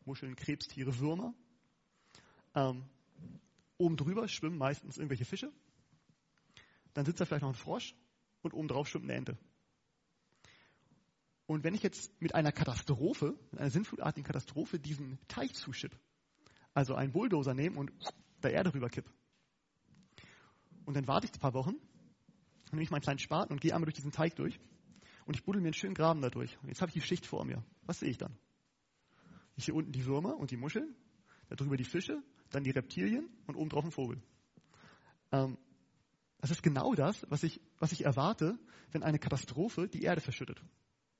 Muscheln, Krebstiere, Würmer. Ähm, oben drüber schwimmen meistens irgendwelche Fische. Dann sitzt da vielleicht noch ein Frosch und oben drauf schwimmt eine Ente. Und wenn ich jetzt mit einer Katastrophe, mit einer sinnflutartigen Katastrophe diesen Teich zuschipp, also einen Bulldozer nehme und da Erde rüber kipp, und dann warte ich ein paar Wochen, dann nehme ich meinen kleinen Spaten und gehe einmal durch diesen Teig durch und ich buddel mir einen schönen Graben da durch. Und jetzt habe ich die Schicht vor mir. Was sehe ich dann? Ich sehe unten die Würmer und die Muscheln, darüber die Fische, dann die Reptilien und oben drauf ein Vogel. Ähm, das ist genau das, was ich, was ich erwarte, wenn eine Katastrophe die Erde verschüttet.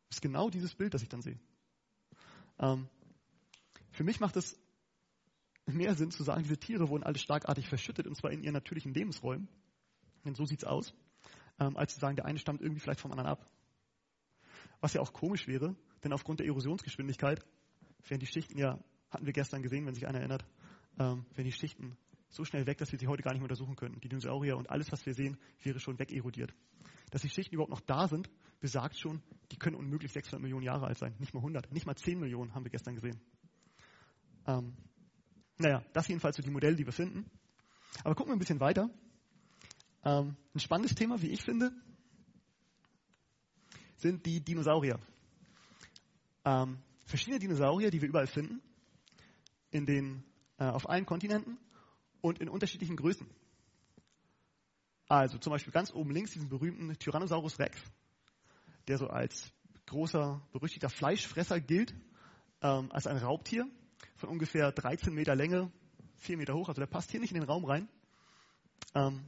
Das ist genau dieses Bild, das ich dann sehe. Ähm, für mich macht es mehr Sinn zu sagen, diese Tiere wurden alle starkartig verschüttet und zwar in ihren natürlichen Lebensräumen. Denn so sieht es aus, ähm, als zu sagen, der eine stammt irgendwie vielleicht vom anderen ab. Was ja auch komisch wäre, denn aufgrund der Erosionsgeschwindigkeit wären die Schichten ja, hatten wir gestern gesehen, wenn sich einer erinnert, ähm, wären die Schichten so schnell weg, dass wir sie heute gar nicht mehr untersuchen könnten. Die Dinosaurier und alles, was wir sehen, wäre schon wegerodiert. Dass die Schichten überhaupt noch da sind, besagt schon, die können unmöglich 600 Millionen Jahre alt sein. Nicht mal 100, nicht mal 10 Millionen haben wir gestern gesehen. Ähm, naja, das jedenfalls so die Modelle, die wir finden. Aber gucken wir ein bisschen weiter. Ähm, ein spannendes Thema, wie ich finde, sind die Dinosaurier. Ähm, verschiedene Dinosaurier, die wir überall finden, in den, äh, auf allen Kontinenten und in unterschiedlichen Größen. Also zum Beispiel ganz oben links diesen berühmten Tyrannosaurus Rex der so als großer, berüchtigter Fleischfresser gilt, ähm, als ein Raubtier von ungefähr 13 Meter Länge, 4 Meter hoch. Also der passt hier nicht in den Raum rein. Ähm,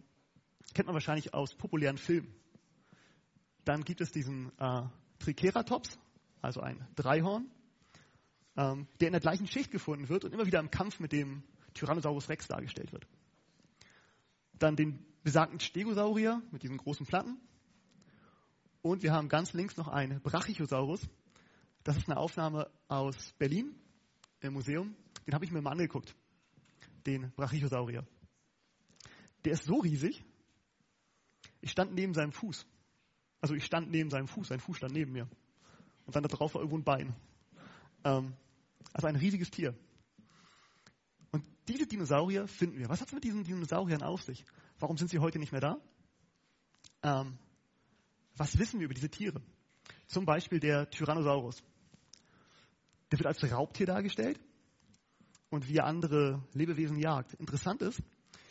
kennt man wahrscheinlich aus populären Filmen. Dann gibt es diesen äh, Triceratops, also ein Dreihorn, ähm, der in der gleichen Schicht gefunden wird und immer wieder im Kampf mit dem Tyrannosaurus Rex dargestellt wird. Dann den besagten Stegosaurier mit diesen großen Platten, und wir haben ganz links noch einen Brachiosaurus. Das ist eine Aufnahme aus Berlin im Museum. Den habe ich mir mal angeguckt. Den Brachiosaurier. Der ist so riesig. Ich stand neben seinem Fuß. Also ich stand neben seinem Fuß. Sein Fuß stand neben mir. Und dann da drauf war irgendwo ein Bein. Ähm, also ein riesiges Tier. Und diese Dinosaurier finden wir. Was hat es mit diesen Dinosauriern auf sich? Warum sind sie heute nicht mehr da? Ähm, was wissen wir über diese Tiere? Zum Beispiel der Tyrannosaurus. Der wird als Raubtier dargestellt und wie er andere Lebewesen jagt. Interessant ist,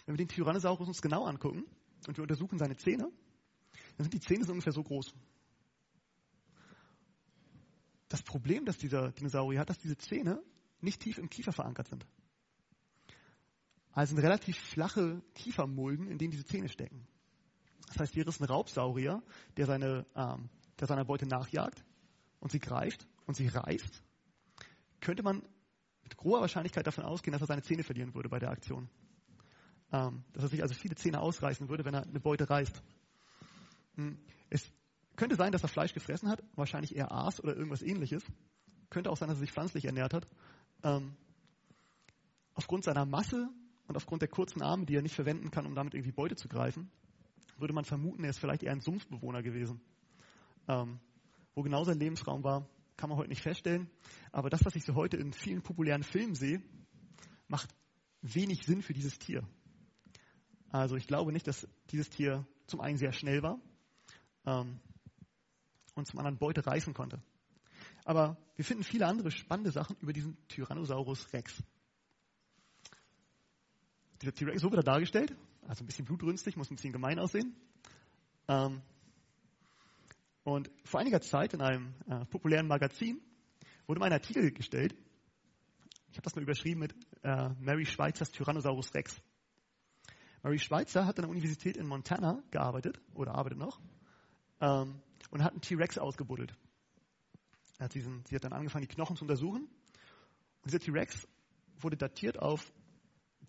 wenn wir den Tyrannosaurus uns genau angucken und wir untersuchen seine Zähne, dann sind die Zähne so ungefähr so groß. Das Problem, das dieser Dinosaurier hat, dass diese Zähne nicht tief im Kiefer verankert sind. Also sind relativ flache Kiefermulden, in denen diese Zähne stecken. Das heißt, hier ist ein Raubsaurier, der, seine, ähm, der seiner Beute nachjagt und sie greift und sie reißt. Könnte man mit großer Wahrscheinlichkeit davon ausgehen, dass er seine Zähne verlieren würde bei der Aktion. Ähm, dass er sich also viele Zähne ausreißen würde, wenn er eine Beute reißt. Hm. Es Könnte sein, dass er Fleisch gefressen hat, wahrscheinlich eher Aas oder irgendwas ähnliches. Könnte auch sein, dass er sich pflanzlich ernährt hat. Ähm, aufgrund seiner Masse und aufgrund der kurzen Arme, die er nicht verwenden kann, um damit irgendwie Beute zu greifen, würde man vermuten, er ist vielleicht eher ein Sumpfbewohner gewesen. Ähm, wo genau sein Lebensraum war, kann man heute nicht feststellen. Aber das, was ich so heute in vielen populären Filmen sehe, macht wenig Sinn für dieses Tier. Also ich glaube nicht, dass dieses Tier zum einen sehr schnell war ähm, und zum anderen Beute reißen konnte. Aber wir finden viele andere spannende Sachen über diesen Tyrannosaurus Rex. Dieser T-Rex, so wird er dargestellt, also ein bisschen blutrünstig, muss ein bisschen gemein aussehen. Ähm, und vor einiger Zeit in einem äh, populären Magazin wurde mein Artikel gestellt. Ich habe das mal überschrieben mit äh, Mary Schweizers Tyrannosaurus Rex. Mary Schweitzer hat an der Universität in Montana gearbeitet oder arbeitet noch ähm, und hat einen T-Rex ausgebuddelt. Hat diesen, sie hat dann angefangen, die Knochen zu untersuchen. Und dieser T-Rex wurde datiert auf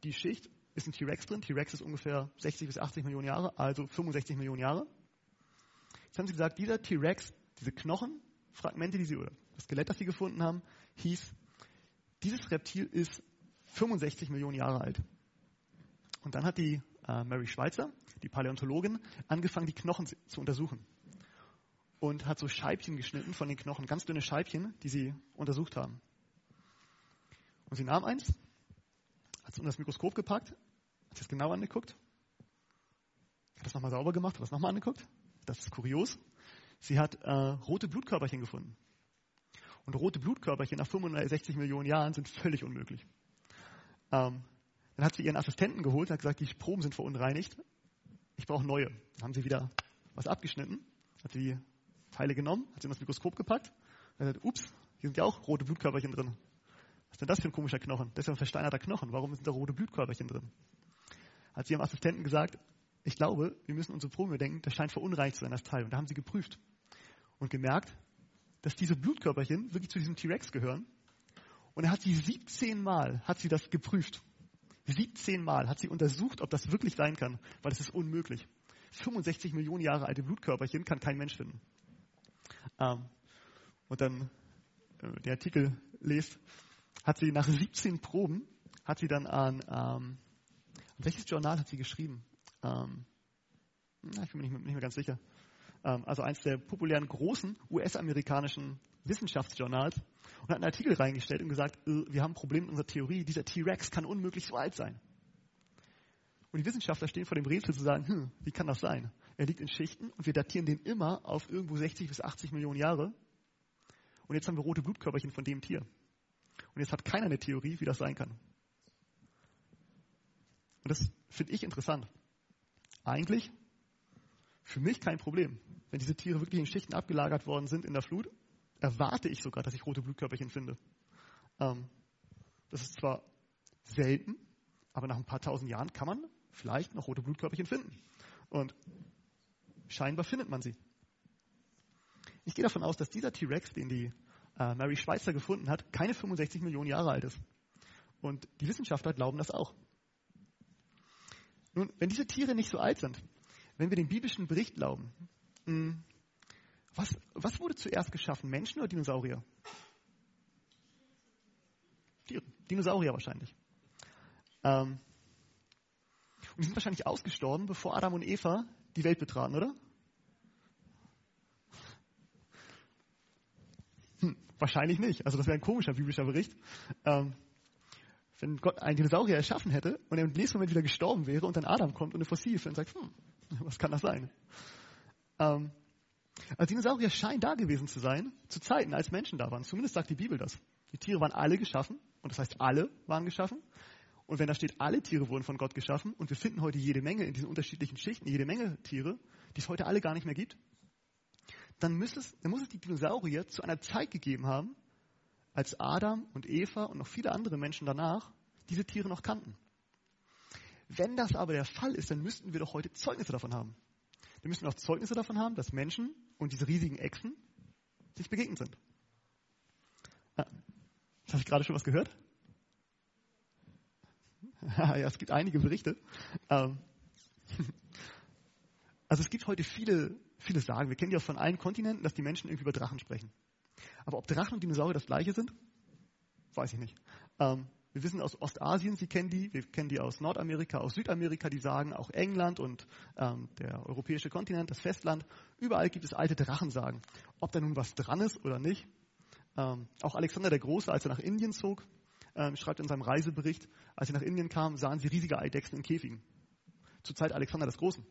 die Schicht, ist ein T-Rex drin. T-Rex ist ungefähr 60 bis 80 Millionen Jahre, also 65 Millionen Jahre. Jetzt haben sie gesagt, dieser T-Rex, diese Knochenfragmente, die sie, oder das Skelett, das sie gefunden haben, hieß, dieses Reptil ist 65 Millionen Jahre alt. Und dann hat die äh, Mary Schweitzer, die Paläontologin, angefangen, die Knochen zu untersuchen. Und hat so Scheibchen geschnitten von den Knochen, ganz dünne Scheibchen, die sie untersucht haben. Und sie nahm eins, hat es unter das Mikroskop gepackt, hat es genau angeguckt, hat es nochmal sauber gemacht, hat es nochmal angeguckt, das ist kurios, sie hat äh, rote Blutkörperchen gefunden. Und rote Blutkörperchen nach 65 Millionen Jahren sind völlig unmöglich. Ähm, dann hat sie ihren Assistenten geholt hat gesagt, die Proben sind verunreinigt. Ich brauche neue. Dann haben sie wieder was abgeschnitten, hat sie die Teile genommen, hat sie in das Mikroskop gepackt und hat gesagt, ups, hier sind ja auch rote Blutkörperchen drin. Was ist denn das für ein komischer Knochen? Das ist ja ein versteinerter Knochen. Warum sind da rote Blutkörperchen drin? Hat sie ihrem Assistenten gesagt, ich glaube, wir müssen unsere Proben überdenken, das scheint verunreinigt zu sein, das Teil. Und da haben sie geprüft und gemerkt, dass diese Blutkörperchen wirklich zu diesem T-Rex gehören. Und er hat sie 17 Mal, hat sie das geprüft. 17 Mal hat sie untersucht, ob das wirklich sein kann, weil das ist unmöglich. 65 Millionen Jahre alte Blutkörperchen kann kein Mensch finden. Ähm, und dann, äh, der Artikel lest, hat sie nach 17 Proben, hat sie dann an, ähm, welches Journal hat sie geschrieben? ähm, ich bin mir nicht, nicht mehr ganz sicher, ähm, also eins der populären großen US-amerikanischen Wissenschaftsjournals und hat einen Artikel reingestellt und gesagt, äh, wir haben ein Problem mit unserer Theorie, dieser T-Rex kann unmöglich so alt sein. Und die Wissenschaftler stehen vor dem Rätsel zu sagen, hm, wie kann das sein? Er liegt in Schichten und wir datieren den immer auf irgendwo 60 bis 80 Millionen Jahre. Und jetzt haben wir rote Blutkörperchen von dem Tier. Und jetzt hat keiner eine Theorie, wie das sein kann. Und das finde ich interessant eigentlich für mich kein Problem. Wenn diese Tiere wirklich in Schichten abgelagert worden sind in der Flut, erwarte ich sogar, dass ich rote Blutkörperchen finde. Ähm, das ist zwar selten, aber nach ein paar tausend Jahren kann man vielleicht noch rote Blutkörperchen finden. Und scheinbar findet man sie. Ich gehe davon aus, dass dieser T-Rex, den die äh, Mary Schweitzer gefunden hat, keine 65 Millionen Jahre alt ist. Und die Wissenschaftler glauben das auch. Nun, wenn diese Tiere nicht so alt sind, wenn wir den biblischen Bericht glauben, hm, was, was wurde zuerst geschaffen, Menschen oder Dinosaurier? Tiere, Dinosaurier wahrscheinlich. Ähm, und die sind wahrscheinlich ausgestorben, bevor Adam und Eva die Welt betraten, oder? Hm, wahrscheinlich nicht. Also das wäre ein komischer biblischer Bericht. Ähm, wenn Gott einen Dinosaurier erschaffen hätte und er im nächsten Moment wieder gestorben wäre und dann Adam kommt und eine Fossil findet und sagt, hm, [laughs] was kann das sein? Ähm, also Dinosaurier scheinen da gewesen zu sein, zu Zeiten, als Menschen da waren. Zumindest sagt die Bibel das. Die Tiere waren alle geschaffen und das heißt, alle waren geschaffen. Und wenn da steht, alle Tiere wurden von Gott geschaffen und wir finden heute jede Menge in diesen unterschiedlichen Schichten, jede Menge Tiere, die es heute alle gar nicht mehr gibt, dann, es, dann muss es die Dinosaurier zu einer Zeit gegeben haben, als Adam und Eva und noch viele andere Menschen danach diese Tiere noch kannten. Wenn das aber der Fall ist, dann müssten wir doch heute Zeugnisse davon haben. Wir müssen auch Zeugnisse davon haben, dass Menschen und diese riesigen Echsen sich begegnet sind. Ja, habe ich gerade schon was gehört? [laughs] ja, es gibt einige Berichte. Ähm, [laughs] also es gibt heute viele viele sagen, wir kennen die auch von allen Kontinenten, dass die Menschen irgendwie über Drachen sprechen. Aber ob Drachen und Dinosaurier das gleiche sind, weiß ich nicht. Ähm, wir wissen aus Ostasien, Sie kennen die, wir kennen die aus Nordamerika, aus Südamerika, die sagen auch England und ähm, der europäische Kontinent, das Festland, überall gibt es alte Drachensagen. Ob da nun was dran ist oder nicht. Ähm, auch Alexander der Große, als er nach Indien zog, ähm, schreibt in seinem Reisebericht, als sie nach Indien kamen, sahen sie riesige Eidechsen in Käfigen. Zur Zeit Alexander des Großen.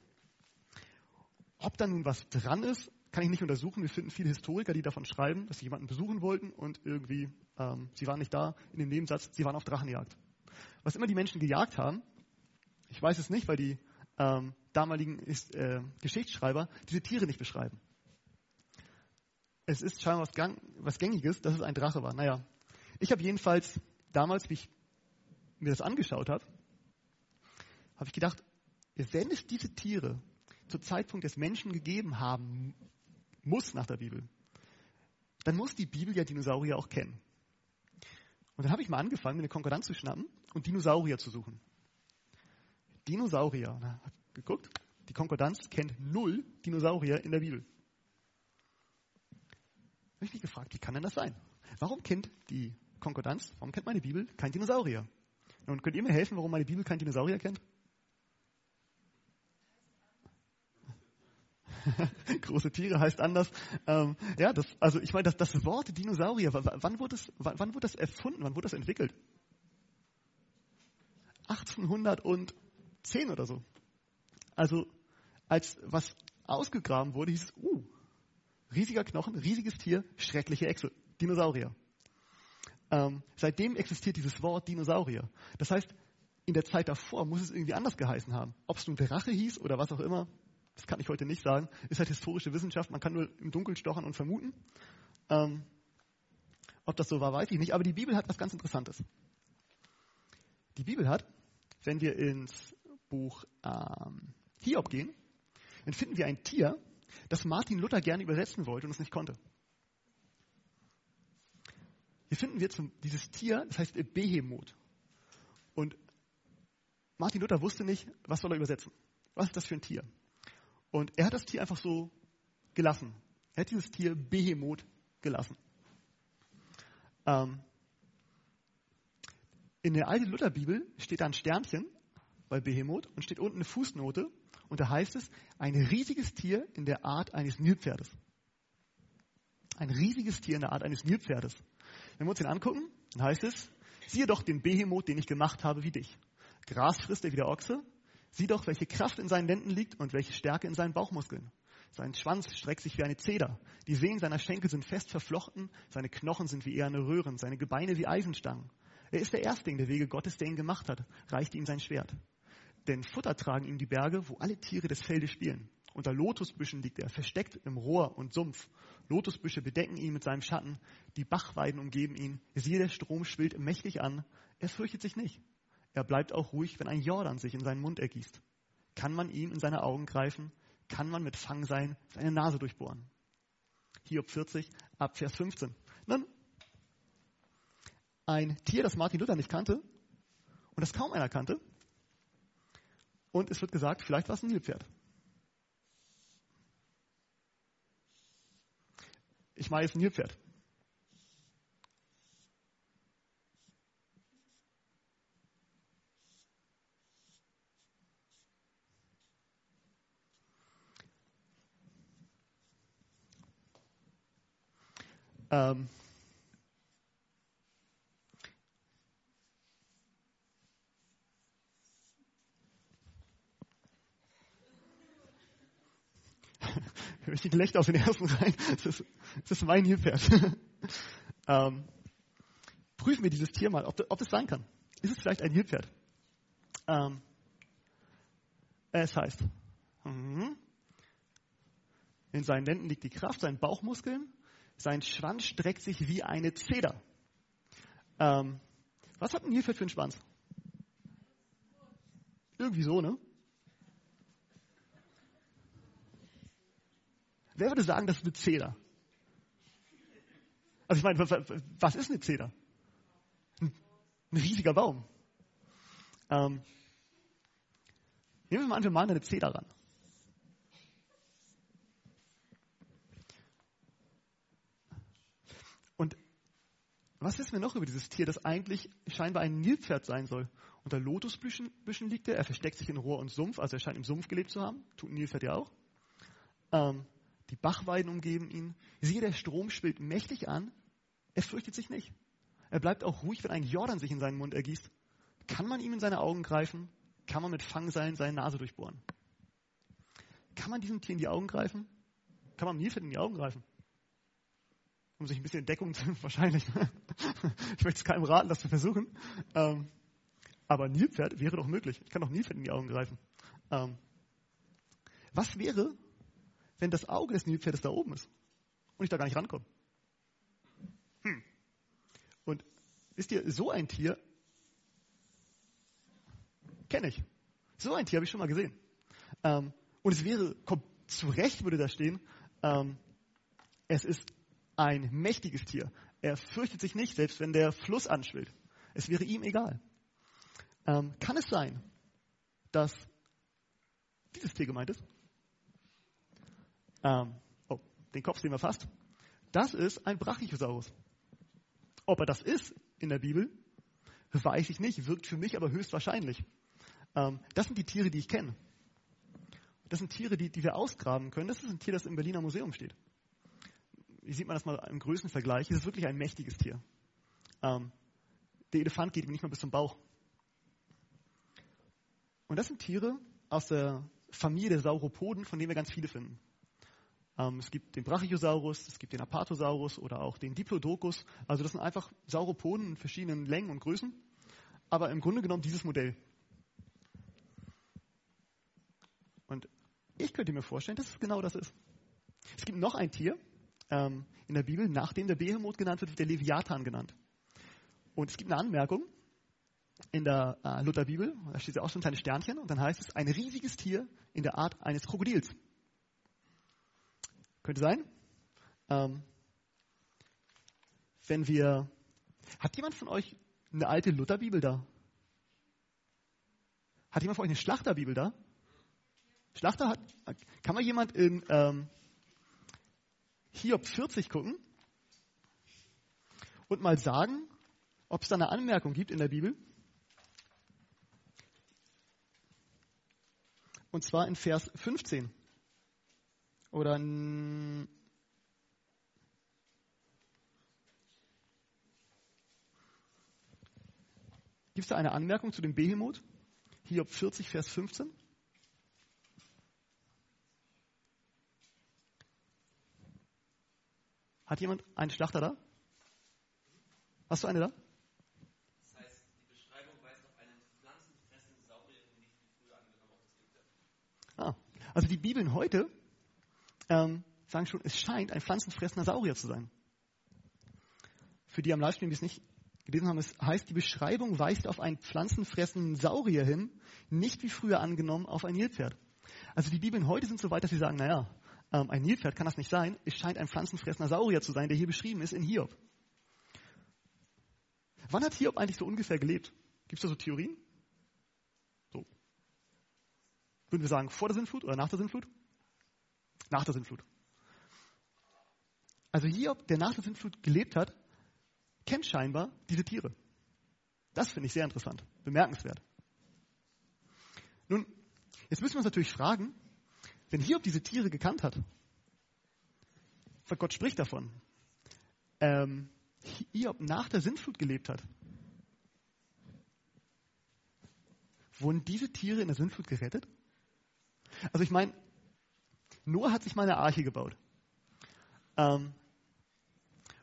Ob da nun was dran ist, kann ich nicht untersuchen. Wir finden viele Historiker, die davon schreiben, dass sie jemanden besuchen wollten und irgendwie, ähm, sie waren nicht da, in dem Nebensatz, sie waren auf Drachenjagd. Was immer die Menschen gejagt haben, ich weiß es nicht, weil die ähm, damaligen äh, Geschichtsschreiber diese Tiere nicht beschreiben. Es ist scheinbar was, gang, was Gängiges, dass es ein Drache war. Naja, ich habe jedenfalls damals, wie ich mir das angeschaut habe, habe ich gedacht, wenn es diese Tiere zu Zeitpunkt des Menschen gegeben haben muss nach der Bibel, dann muss die Bibel ja Dinosaurier auch kennen. Und dann habe ich mal angefangen, eine Konkordanz zu schnappen und Dinosaurier zu suchen. Dinosaurier. Na, geguckt, die Konkordanz kennt null Dinosaurier in der Bibel. Habe ich mich gefragt, wie kann denn das sein? Warum kennt die Konkordanz, warum kennt meine Bibel kein Dinosaurier? Nun, könnt ihr mir helfen, warum meine Bibel kein Dinosaurier kennt? [laughs] große Tiere heißt anders. Ähm, ja, das, also ich meine, das, das Wort Dinosaurier, wann wurde, es, wann, wann wurde das erfunden? Wann wurde das entwickelt? 1810 oder so. Also als was ausgegraben wurde, hieß es, uh, riesiger Knochen, riesiges Tier, schreckliche Echse, Dinosaurier. Ähm, seitdem existiert dieses Wort Dinosaurier. Das heißt, in der Zeit davor muss es irgendwie anders geheißen haben. Ob es nun Drache hieß oder was auch immer, das kann ich heute nicht sagen, ist halt historische Wissenschaft, man kann nur im Dunkeln stochern und vermuten. Ähm, ob das so war, weiß ich nicht, aber die Bibel hat was ganz Interessantes. Die Bibel hat, wenn wir ins Buch ähm, Hiob gehen, dann finden wir ein Tier, das Martin Luther gerne übersetzen wollte und es nicht konnte. Hier finden wir zum, dieses Tier, das heißt Behemoth. Und Martin Luther wusste nicht, was soll er übersetzen. Was ist das für ein Tier? Und er hat das Tier einfach so gelassen. Er hat dieses Tier Behemoth gelassen. Ähm, in der alten Lutherbibel steht da ein Sternchen bei Behemoth und steht unten eine Fußnote und da heißt es, ein riesiges Tier in der Art eines Nilpferdes. Ein riesiges Tier in der Art eines Nilpferdes. Wenn wir uns den angucken, dann heißt es, siehe doch den Behemoth, den ich gemacht habe wie dich. Gras frisst er wie der Ochse, Sieh doch, welche Kraft in seinen Lenden liegt und welche Stärke in seinen Bauchmuskeln. Sein Schwanz streckt sich wie eine Zeder. Die Sehnen seiner Schenkel sind fest verflochten. Seine Knochen sind wie eherne Röhren. Seine Gebeine wie Eisenstangen. Er ist der Erstling der Wege Gottes, der ihn gemacht hat. Reichte ihm sein Schwert. Denn Futter tragen ihm die Berge, wo alle Tiere des Feldes spielen. Unter Lotusbüschen liegt er, versteckt im Rohr und Sumpf. Lotusbüsche bedecken ihn mit seinem Schatten. Die Bachweiden umgeben ihn. Siehe, der Strom schwillt mächtig an. Er fürchtet sich nicht. Er bleibt auch ruhig, wenn ein Jordan sich in seinen Mund ergießt. Kann man ihm in seine Augen greifen? Kann man mit Fang sein, seine Nase durchbohren? Hiob 40, ab Vers 15. Dann ein Tier, das Martin Luther nicht kannte und das kaum einer kannte. Und es wird gesagt, vielleicht war es ein Nilpferd. Ich meine, ist ein Nilpferd. Ähm, [laughs] richtig Gelächter aus den ersten Reihen. Das ist, das ist mein Nilpferd. [laughs] ähm, prüfen wir dieses Tier mal, ob, ob es sein kann. Ist es vielleicht ein Nilpferd? Ähm, es heißt, mhm. in seinen Lenden liegt die Kraft, seinen Bauchmuskeln sein Schwanz streckt sich wie eine Zeder. Ähm, was hat ein Nilpferd für einen Schwanz? Irgendwie so, ne? Wer würde sagen, das ist eine Zeder? Also ich meine, was ist eine Zeder? Ein, riesiger Baum. Ähm, nehmen wir mal an, wir malen eine Zeder ran. Was wissen wir noch über dieses Tier, das eigentlich scheinbar ein Nilpferd sein soll? Unter Lotusbüschen Büschen liegt er, er versteckt sich in Rohr und Sumpf, also er scheint im Sumpf gelebt zu haben, tut ein Nilpferd ja auch. Ähm, die Bachweiden umgeben ihn. Siehe, der Strom schwillt mächtig an, er fürchtet sich nicht. Er bleibt auch ruhig, wenn ein Jordan sich in seinen Mund ergießt. Kann man ihm in seine Augen greifen? Kann man mit Fangseilen seine Nase durchbohren? Kann man diesem Tier in die Augen greifen? Kann man Nilpferd in die Augen greifen? Um sich ein bisschen Deckung zu, [laughs] wahrscheinlich. ich möchte es keinem raten, das zu versuchen. Ähm, aber Nilpferd wäre doch möglich. Ich kann doch Nilpferd in die Augen greifen. Ähm, was wäre, wenn das Auge des Nilpferdes da oben ist und ich da gar nicht rankomme? Hm. Und wisst ihr, so ein Tier kenne ich. So ein Tier habe ich schon mal gesehen. Ähm, und es wäre, kommt, zu Recht würde da stehen, ähm, es ist ein mächtiges Tier. Er fürchtet sich nicht, selbst wenn der Fluss anschwillt. Es wäre ihm egal. Ähm, kann es sein, dass dieses Tier gemeint ist? Ähm, oh, den Kopf sehen wir fast. Das ist ein Brachiosaurus. Ob er das ist in der Bibel, weiß ich nicht, wirkt für mich aber höchstwahrscheinlich. Ähm, das sind die Tiere, die ich kenne. Das sind Tiere, die, die wir ausgraben können. Das ist ein Tier, das im Berliner Museum steht. Wie sieht man das mal im Größenvergleich? Es ist wirklich ein mächtiges Tier. Ähm, der Elefant geht ihm nicht mal bis zum Bauch. Und das sind Tiere aus der Familie der Sauropoden, von denen wir ganz viele finden. Ähm, es gibt den Brachiosaurus, es gibt den Apatosaurus oder auch den Diplodocus. Also das sind einfach Sauropoden in verschiedenen Längen und Größen. Aber im Grunde genommen dieses Modell. Und ich könnte mir vorstellen, dass es genau das ist. Es gibt noch ein Tier ähm, in der Bibel, nachdem der Behemoth genannt wird, wird der Leviathan genannt. Und es gibt eine Anmerkung in der äh, Lutherbibel, da steht ja auch schon ein kleines Sternchen, und dann heißt es, ein riesiges Tier in der Art eines Krokodils. Könnte sein. Ähm, wenn wir, hat jemand von euch eine alte Lutherbibel da? Hat jemand von euch eine Schlachterbibel da? Schlachter hat, kann mal jemand in ähm, Hiob 40 gucken und mal sagen, ob es da eine Anmerkung gibt in der Bibel? Und zwar in Vers 15. Oder in Gibt es da eine Anmerkung zu dem Behemoth? Hiob 40, Vers 15. Hat jemand einen Schlachter da? Hast du eine da? Das heißt, die Beschreibung weist auf einen pflanzenfressenden Saurier hin, nicht wie früher angenommen auf das Ah, also die Bibeln heute ähm, sagen schon, es scheint ein pflanzenfressender Saurier zu sein. Für die am Livestream, die es nicht gelesen haben, es heißt, die Beschreibung weist auf einen pflanzenfressenden Saurier hin, nicht wie früher angenommen auf ein Nilpferd. Also die Bibeln heute sind so weit, dass sie sagen, naja, ähm, ein Nilpferd kann das nicht sein. Es scheint ein pflanzenfressender Saurier zu sein, der hier beschrieben ist in Hiob. Wann hat Hiob eigentlich so ungefähr gelebt? Gibt es da so Theorien? So. Würden wir sagen, vor der Sintflut oder nach der Sintflut? Nach der Sintflut. Also Hiob, der nach der Sintflut gelebt hat, kennt scheinbar diese Tiere. Das finde ich sehr interessant, bemerkenswert. Nun, jetzt müssen wir uns natürlich fragen, wenn Hiob diese Tiere gekannt hat, weil Gott spricht davon, ähm, Hiob nach der Sintflut gelebt hat, wurden diese Tiere in der Sintflut gerettet? Also ich meine, Noah hat sich mal eine Arche gebaut. Ähm,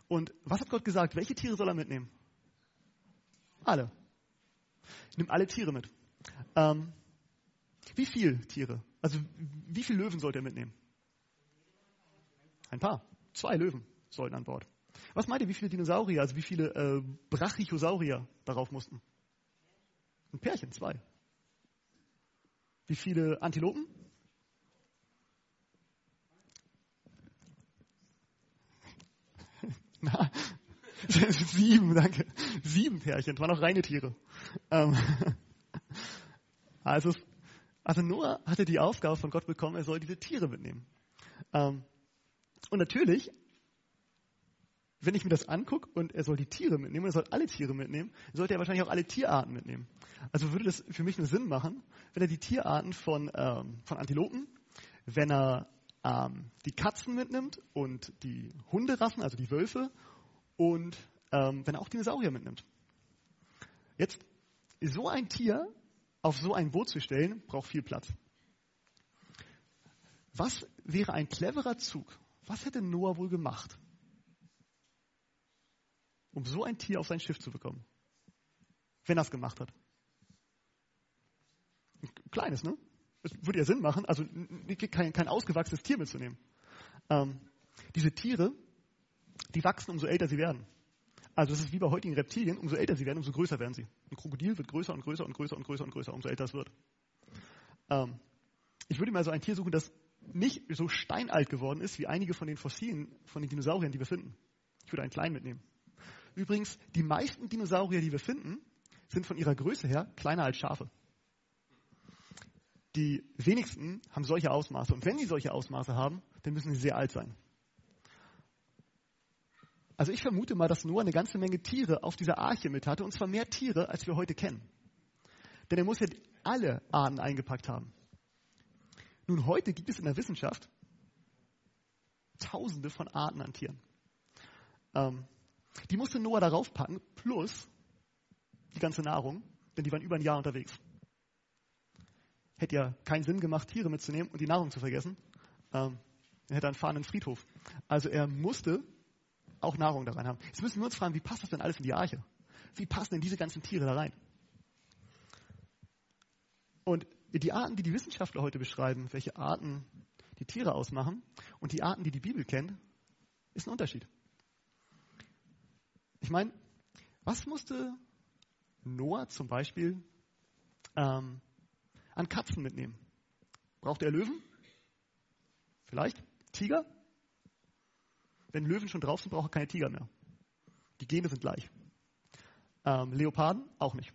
und was hat Gott gesagt? Welche Tiere soll er mitnehmen? Alle. Nimm alle Tiere mit. Ähm, wie viele Tiere? Also wie viele Löwen sollte er mitnehmen? Ein paar. Zwei Löwen sollten an Bord. Was meint ihr, wie viele Dinosaurier, also wie viele äh, Brachiosaurier darauf mussten? Ein Pärchen, zwei. Wie viele Antilopen? [laughs] [laughs] Sieben, danke. Sieben Pärchen, das waren auch reine Tiere. Ähm, [laughs] also also Noah hatte die Aufgabe von Gott bekommen, er soll diese Tiere mitnehmen. Ähm, und natürlich wenn ich mir das angucke und er soll die Tiere mitnehmen, er soll alle Tiere mitnehmen, sollte er wahrscheinlich auch alle Tierarten mitnehmen. Also würde das für mich nur Sinn machen, wenn er die Tierarten von, ähm, von Antilopen, wenn er ähm, die Katzen mitnimmt und die Hunderassen, also die Wölfe, und ähm, wenn er auch Dinosaurier mitnimmt. Jetzt, so ein Tier auf so ein Boot zu stellen, braucht viel Platz. Was wäre ein cleverer Zug? Was hätte Noah wohl gemacht, um so ein Tier auf sein Schiff zu bekommen? Wenn er es gemacht hat. Ein kleines, ne? Es würde ja Sinn machen, also kein, kein ausgewachsenes Tier mitzunehmen. Ähm, diese Tiere, die wachsen, umso älter sie werden. Also es ist wie bei heutigen Reptilien, umso älter sie werden, umso größer werden sie. Ein Krokodil wird größer und größer und größer und größer und größer, umso älter es wird. Ähm, ich würde mal so ein Tier suchen, das nicht so steinalt geworden ist wie einige von den Fossilien von den Dinosauriern, die wir finden. Ich würde einen kleinen mitnehmen. Übrigens, die meisten Dinosaurier, die wir finden, sind von ihrer Größe her kleiner als Schafe. Die wenigsten haben solche Ausmaße. Und wenn sie solche Ausmaße haben, dann müssen sie sehr alt sein. Also ich vermute mal, dass Noah eine ganze Menge Tiere auf dieser Arche mit hatte, und zwar mehr Tiere, als wir heute kennen. Denn er muss ja alle Arten eingepackt haben. Nun, heute gibt es in der Wissenschaft tausende von Arten an Tieren. Ähm, die musste Noah darauf packen, plus die ganze Nahrung, denn die waren über ein Jahr unterwegs. Hätte ja keinen Sinn gemacht, Tiere mitzunehmen und die Nahrung zu vergessen. Ähm, er hätte einen fahrenden Friedhof. Also er musste auch Nahrung da rein haben. Jetzt müssen wir uns fragen, wie passt das denn alles in die Arche? Wie passen denn diese ganzen Tiere da rein? Und die Arten, die die Wissenschaftler heute beschreiben, welche Arten die Tiere ausmachen und die Arten, die die Bibel kennt, ist ein Unterschied. Ich meine, was musste Noah zum Beispiel ähm, an Katzen mitnehmen? Brauchte er Löwen? Vielleicht? Tiger? Wenn Löwen schon drauf sind, braucht er keine Tiger mehr. Die Gene sind gleich. Ähm, Leoparden auch nicht.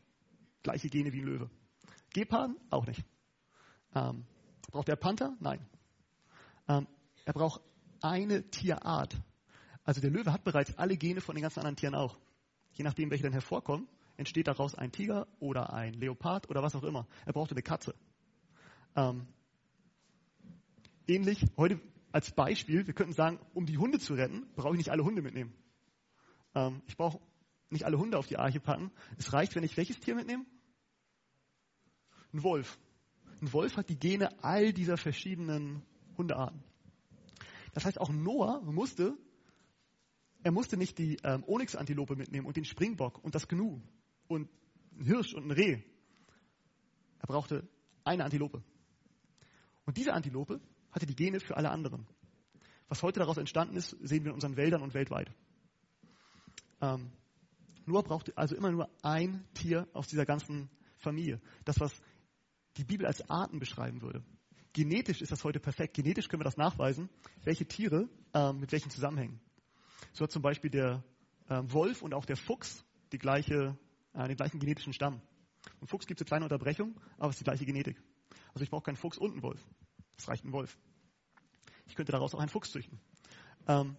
Gleiche Gene wie ein Löwe. Geparden auch nicht. Ähm, braucht er Panther? Nein. Ähm, er braucht eine Tierart. Also der Löwe hat bereits alle Gene von den ganzen anderen Tieren auch. Je nachdem, welche dann hervorkommen, entsteht daraus ein Tiger oder ein Leopard oder was auch immer. Er braucht eine Katze. Ähm, ähnlich, heute als Beispiel, wir könnten sagen, um die Hunde zu retten, brauche ich nicht alle Hunde mitnehmen. Ähm, ich brauche nicht alle Hunde auf die Arche packen. Es reicht, wenn ich welches Tier mitnehme? Ein Wolf. Ein Wolf hat die Gene all dieser verschiedenen Hundearten. Das heißt, auch Noah musste, er musste nicht die ähm, Onyx-Antilope mitnehmen und den Springbock und das Gnu und ein Hirsch und ein Reh. Er brauchte eine Antilope. Und diese Antilope hatte die Gene für alle anderen. Was heute daraus entstanden ist, sehen wir in unseren Wäldern und weltweit. Ähm, Noah brauchte also immer nur ein Tier aus dieser ganzen Familie. Das, was die Bibel als Arten beschreiben würde. Genetisch ist das heute perfekt. Genetisch können wir das nachweisen, welche Tiere ähm, mit welchen zusammenhängen. So hat zum Beispiel der ähm, Wolf und auch der Fuchs die gleiche, äh, den gleichen genetischen Stamm. Im Fuchs gibt es eine kleine Unterbrechung, aber es ist die gleiche Genetik. Also ich brauche keinen Fuchs und einen Wolf. Es reicht ein Wolf. Ich könnte daraus auch einen Fuchs züchten. Ähm,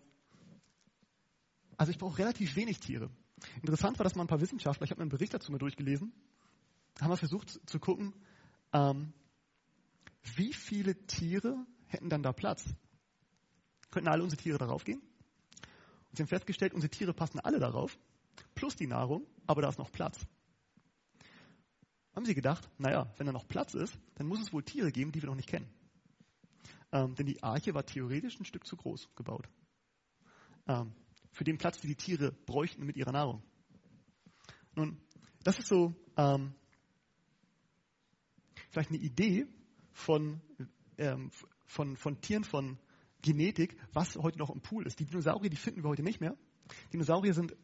also ich brauche relativ wenig Tiere. Interessant war, dass mal ein paar Wissenschaftler, ich habe mir einen Bericht dazu mal durchgelesen, haben wir versucht zu gucken, ähm, wie viele Tiere hätten dann da Platz? Könnten alle unsere Tiere darauf gehen? Und sie haben festgestellt, unsere Tiere passen alle darauf, plus die Nahrung, aber da ist noch Platz. Haben sie gedacht, naja, wenn da noch Platz ist, dann muss es wohl Tiere geben, die wir noch nicht kennen. Ähm, denn die Arche war theoretisch ein Stück zu groß gebaut. Ähm, für den Platz, den die Tiere bräuchten mit ihrer Nahrung. Nun, das ist so ähm, vielleicht eine Idee von, ähm, von, von Tieren, von Genetik, was heute noch im Pool ist. Die Dinosaurier, die finden wir heute nicht mehr. Dinosaurier sind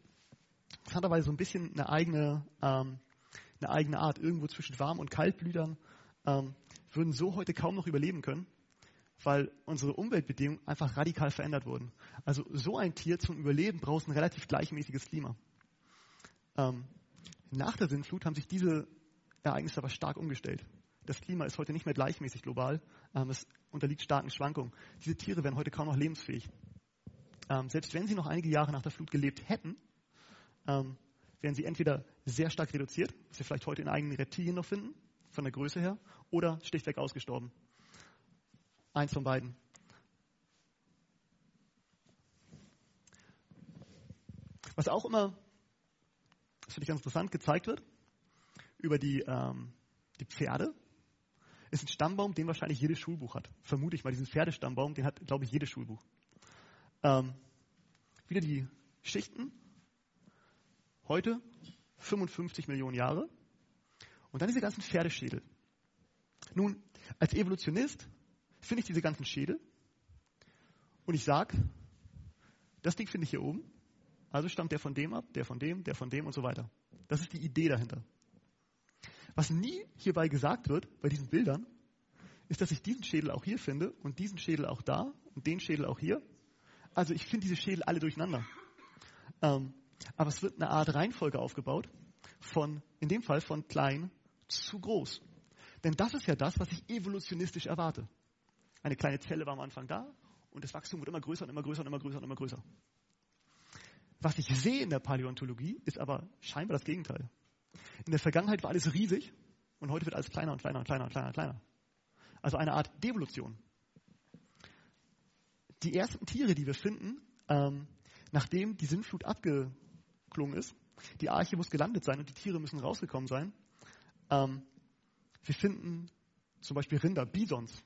interessanterweise so ein bisschen eine eigene, ähm, eine eigene Art, irgendwo zwischen Warm- und Kaltblütern, ähm, würden so heute kaum noch überleben können weil unsere Umweltbedingungen einfach radikal verändert wurden. Also so ein Tier zum Überleben braucht ein relativ gleichmäßiges Klima. Ähm, nach der Sintflut haben sich diese Ereignisse aber stark umgestellt. Das Klima ist heute nicht mehr gleichmäßig global, ähm, es unterliegt starken Schwankungen. Diese Tiere werden heute kaum noch lebensfähig. ähm, selbst wenn sie noch einige Jahre nach der Flut gelebt hätten, ähm, wären sie entweder sehr stark reduziert, was wir vielleicht heute in eigenen Reptilien noch finden, von der Größe her, oder schlichtweg ausgestorben. Eins von beiden. Was auch immer, das finde ich ganz interessant, gezeigt wird über die, ähm, die Pferde, ist ein Stammbaum, den wahrscheinlich jedes Schulbuch hat. Vermute ich mal, diesen Pferdestammbaum, den hat, glaube ich, jedes Schulbuch. Ähm, wieder die Schichten. Heute 55 Millionen Jahre. Und dann diese ganzen Pferdeschädel. Nun, als Evolutionist finde ich diese ganzen Schädel und ich sage, das Ding finde ich hier oben. Also stammt der von dem ab, der von dem, der von dem und so weiter. Das ist die Idee dahinter. Was nie hierbei gesagt wird, bei diesen Bildern, ist, dass ich diesen Schädel auch hier finde und diesen Schädel auch da und den Schädel auch hier. Also ich finde diese Schädel alle durcheinander. Ähm, aber es wird eine Art Reihenfolge aufgebaut von, in dem Fall von klein zu groß. Denn das ist ja das, was ich evolutionistisch erwarte. Eine kleine Zelle war am Anfang da und das Wachstum wird immer größer und immer größer und immer größer und immer größer. Was ich sehe in der Paläontologie, ist aber scheinbar das Gegenteil. In der Vergangenheit war alles riesig und heute wird alles kleiner und kleiner und kleiner und kleiner und kleiner. Also eine Art Devolution. Die ersten Tiere, die wir finden, ähm, nachdem die Sintflut abgeklungen ist, die Arche muss gelandet sein und die Tiere müssen rausgekommen sein. Ähm, wir finden zum Beispiel Rinder, Bisons.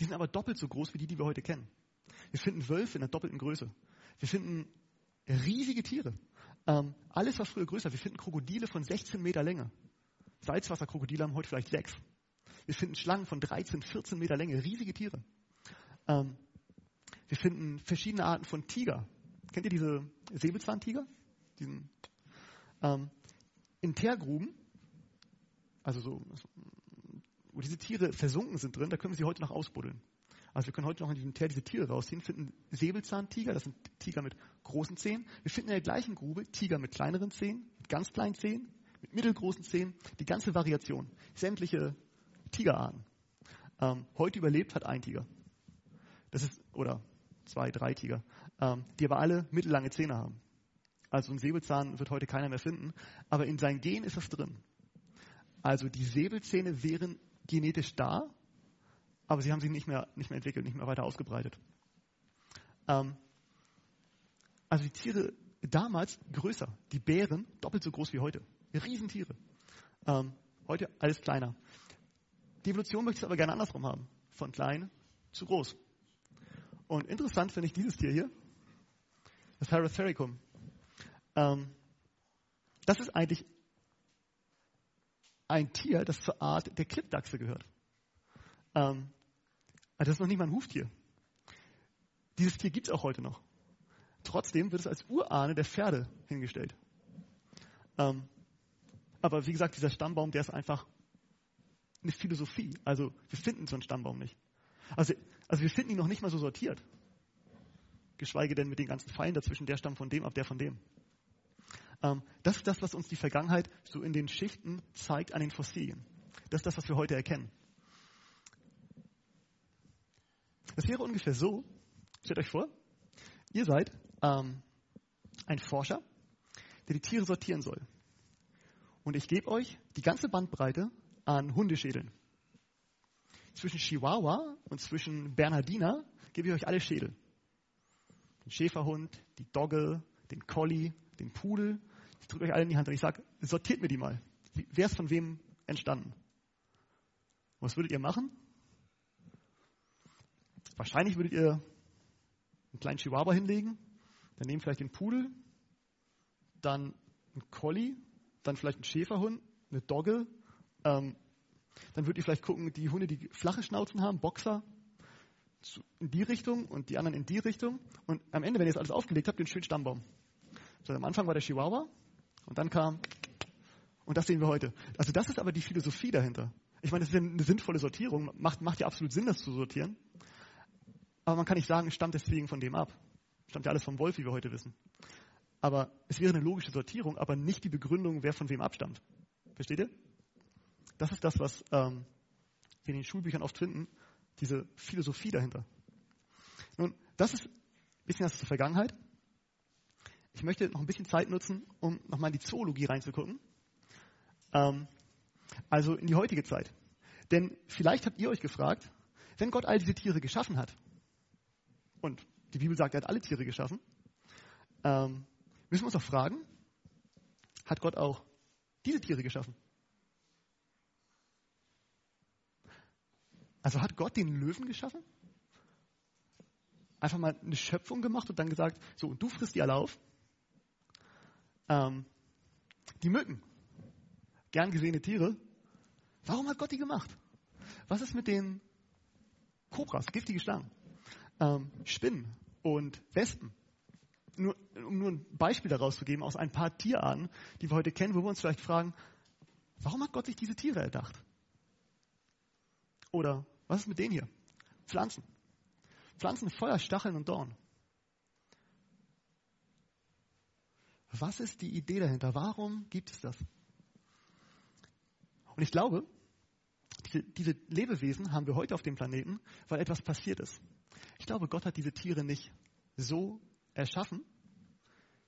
Die sind aber doppelt so groß wie die, die wir heute kennen. Wir finden Wölfe in der doppelten Größe. Wir finden riesige Tiere. Ähm, alles war früher größer. Wir finden Krokodile von 16 Meter Länge. Salzwasserkrokodile haben heute vielleicht sechs. Wir finden Schlangen von 13, 14 Meter Länge, riesige Tiere. Ähm, wir finden verschiedene Arten von Tiger. Kennt ihr diese Säbelzahntiger? Diesen, ähm, in Teergruben, also so, wo diese Tiere versunken sind drin, da können wir sie heute noch ausbuddeln. Also wir können heute noch in diesem Teer diese Tiere rausziehen, finden Säbelzahntiger, das sind Tiger mit großen Zähnen. Wir finden in der gleichen Grube Tiger mit kleineren Zähnen, mit ganz kleinen Zähnen, mit mittelgroßen Zähnen, die ganze Variation, sämtliche Tigerarten. Ähm, heute überlebt hat ein Tiger. Das ist, oder zwei, drei Tiger, ähm, die aber alle mittellange Zähne haben. Also ein Säbelzahn wird heute keiner mehr finden, aber in seinem Gen ist das drin. Also die Säbelzähne wären genetisch da, aber sie haben sich nicht mehr, nicht mehr entwickelt, nicht mehr weiter ausgebreitet. Ähm, also die Tiere damals größer, die Bären doppelt so groß wie heute. Riesentiere. Ähm, heute alles kleiner. Die Evolution möchte es aber gerne andersrum haben. Von klein zu groß. Und interessant finde ich dieses Tier hier, das Paratherium. Ähm, das ist eigentlich ein Tier, das zur Art der Klippdachse gehört. Ähm, also das ist noch nicht mal ein Huftier. Dieses Tier gibt es auch heute noch. Trotzdem wird es als Urahne der Pferde hingestellt. Ähm, aber wie gesagt, dieser Stammbaum, der ist einfach eine Philosophie. Also wir finden so einen Stammbaum nicht. Also, also wir finden ihn noch nicht mal so sortiert. Geschweige denn mit den ganzen Pfeilen dazwischen, der stammt von dem ab, der von dem. Ähm, das ist das, was uns die Vergangenheit so in den Schichten zeigt an den Fossilien. Das ist das, was wir heute erkennen. Das wäre ungefähr so, stellt euch vor, ihr seid ähm, ein Forscher, der die Tiere sortieren soll. Und ich gebe euch die ganze Bandbreite an Hundeschädeln. Zwischen Chihuahua und zwischen Bernhardiner gebe ich euch alle Schädel. Den Schäferhund, die Dogge, den Collie, den Pudel. Ich drücke euch alle in die Hand und ich sage, sortiert mir die mal. Wer ist von wem entstanden? Was würdet ihr machen? Wahrscheinlich würdet ihr einen kleinen Chihuahua hinlegen, dann nehmt vielleicht den Pudel, dann einen Collie, dann vielleicht einen Schäferhund, eine Dogge, ähm, dann würdet ihr vielleicht gucken, die Hunde, die flache Schnauzen haben, Boxer, in die Richtung und die anderen in die Richtung. Und am Ende, wenn ihr das alles aufgelegt habt, den schönen Stammbaum. So, am Anfang war der Chihuahua und dann kam, und das sehen wir heute. Also das ist aber die Philosophie dahinter. Ich meine, das ist eine sinnvolle Sortierung, macht, macht ja absolut Sinn, das zu sortieren. Aber man kann nicht sagen, es stammt deswegen von dem ab. Stammt ja alles vom Wolf, wie wir heute wissen. Aber es wäre eine logische Sortierung, aber nicht die Begründung, wer von wem abstammt. Versteht ihr? Das ist das, was ähm, wir in den Schulbüchern oft finden, diese Philosophie dahinter. Nun, das ist bisschen was zur Vergangenheit. Ich möchte noch ein bisschen Zeit nutzen, um nochmal in die Zoologie reinzugucken. Ähm, also in die heutige Zeit. Denn vielleicht habt ihr euch gefragt, wenn Gott all diese Tiere geschaffen hat, und die Bibel sagt, er hat alle Tiere geschaffen, ähm, müssen wir uns auch fragen, hat Gott auch diese Tiere geschaffen? Also hat Gott den Löwen geschaffen? Einfach mal eine Schöpfung gemacht und dann gesagt, so, du frisst die alle auf. Ähm, die Mücken, gern gesehene Tiere, warum hat Gott die gemacht? Was ist mit den Kobras, giftige Schlangen, ähm, Spinnen und Wespen? Nur, um nur ein Beispiel daraus zu geben aus ein paar Tierarten, die wir heute kennen, wo wir uns vielleicht fragen, warum hat Gott sich diese Tiere erdacht? Oder was ist mit denen hier? Pflanzen. Pflanzen voller Stacheln und Dorn. Was ist die Idee dahinter? Warum gibt es das? Und ich glaube, diese, diese, Lebewesen haben wir heute auf dem Planeten, weil etwas passiert ist. Ich glaube, Gott hat diese Tiere nicht so erschaffen,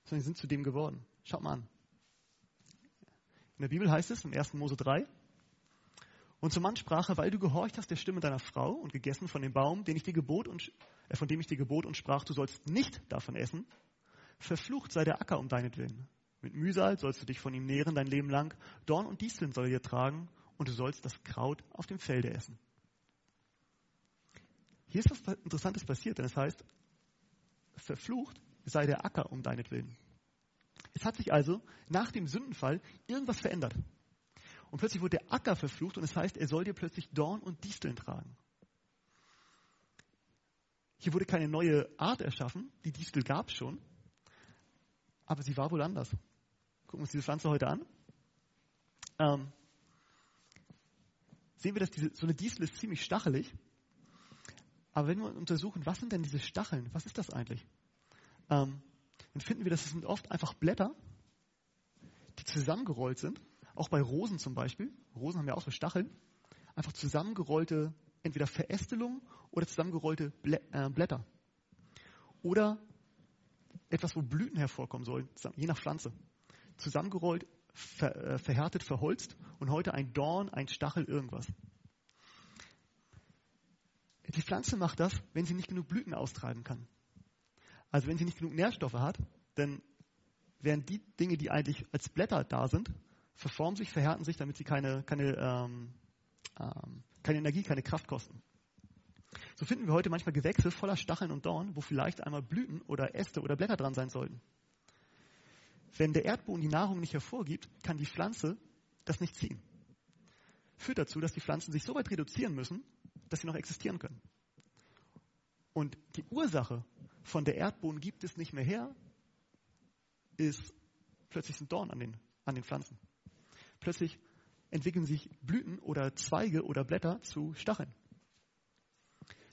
sondern sie sind zu dem geworden. Schaut mal an. In der Bibel heißt es im 1. Mose 3, und zum Mann sprach er, weil du gehorcht hast der Stimme deiner Frau und gegessen von dem Baum, den ich dir gebot und, äh, von dem ich dir gebot und sprach, du sollst nicht davon essen, verflucht sei der Acker um deinetwillen. Mit Mühsal sollst du dich von ihm nähren dein Leben lang, Dorn und Disteln soll er dir tragen und du sollst das Kraut auf dem Felde essen. Hier ist was Interessantes passiert, denn es heißt, verflucht sei der Acker um deinetwillen. Es hat sich also nach dem Sündenfall irgendwas verändert. Und plötzlich wurde der Acker verflucht und es heißt, er soll dir plötzlich Dorn und Disteln tragen. Hier wurde keine neue Art erschaffen, die Distel gab es schon, aber sie war wohl anders. Gucken wir uns diese Pflanze heute an. Ähm, sehen wir, dass diese, so eine Distel ist ziemlich stachelig. Aber wenn wir untersuchen, was sind denn diese Stacheln? Was ist das eigentlich? Ähm, dann finden wir, dass es sind oft einfach Blätter, die zusammengerollt sind auch bei Rosen zum Beispiel, Rosen haben ja auch so Stacheln, einfach zusammengerollte, entweder Verästelungen oder zusammengerollte äh, Blätter. Oder etwas, wo Blüten hervorkommen sollen, je nach Pflanze. Zusammengerollt, ver, äh, verhärtet, verholzt und heute ein Dorn, ein Stachel, irgendwas. Die Pflanze macht das, wenn sie nicht genug Blüten austreiben kann. Also wenn sie nicht genug Nährstoffe hat, denn während die Dinge, die eigentlich als Blätter da sind, verformen sich, verhärten sich, damit sie keine, keine, ähm, ähm, keine Energie, keine Kraft kosten. So finden wir heute manchmal Gewächse voller Stacheln und Dorn, wo vielleicht einmal Blüten oder Äste oder Blätter dran sein sollten. Wenn der Erdboden die Nahrung nicht hervorgibt, kann die Pflanze das nicht ziehen. Führt dazu, dass die Pflanzen sich so weit reduzieren müssen, dass sie noch existieren können. Und die Ursache von der Erdboden gibt es nicht mehr her, ist plötzlich ein Dorn an den, an den Pflanzen. Plötzlich entwickeln sich Blüten oder Zweige oder Blätter zu Stacheln.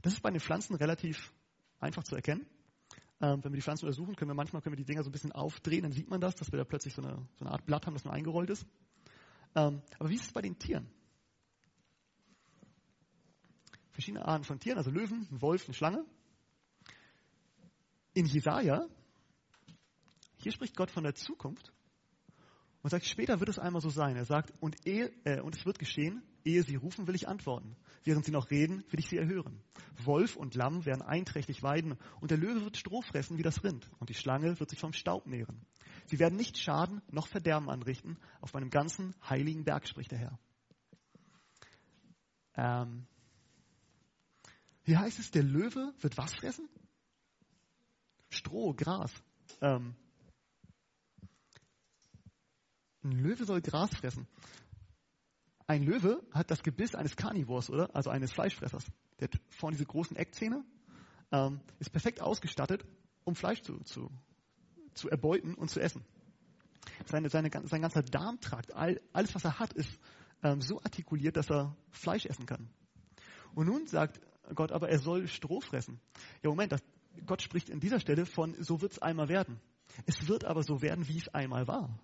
Das ist bei den Pflanzen relativ einfach zu erkennen. Ähm, wenn wir die Pflanzen untersuchen, können wir manchmal können wir die Dinger so ein bisschen aufdrehen, dann sieht man das, dass wir da plötzlich so eine, so eine Art Blatt haben, das nur eingerollt ist. Ähm, aber wie ist es bei den Tieren? Verschiedene Arten von Tieren, also Löwen, ein Wolf, eine Schlange. In Jesaja, hier spricht Gott von der Zukunft und sagt, später wird es einmal so sein. Er sagt, und, ehe, äh, und es wird geschehen, ehe sie rufen, will ich antworten. Während sie noch reden, will ich sie erhören. Wolf und Lamm werden einträchtig weiden, und der Löwe wird Stroh fressen wie das Rind, und die Schlange wird sich vom Staub nähren. Sie werden nicht Schaden noch Verderben anrichten, auf meinem ganzen heiligen Berg, spricht der Herr. Ähm, hier heißt es, der Löwe wird was fressen? Stroh, Gras. Ähm, ein Löwe soll Gras fressen. Ein Löwe hat das Gebiss eines Carnivores, oder? Also eines Fleischfressers. Der hat vorne diese großen Eckzähne, ähm, ist perfekt ausgestattet, um Fleisch zu, zu, zu erbeuten und zu essen. Seine, seine, sein ganzer Darmtrakt, all, alles was er hat, ist ähm, so artikuliert, dass er Fleisch essen kann. Und nun sagt Gott aber, er soll Stroh fressen. Ja, Moment, das, Gott spricht in dieser Stelle von, so wird es einmal werden. Es wird aber so werden, wie es einmal war.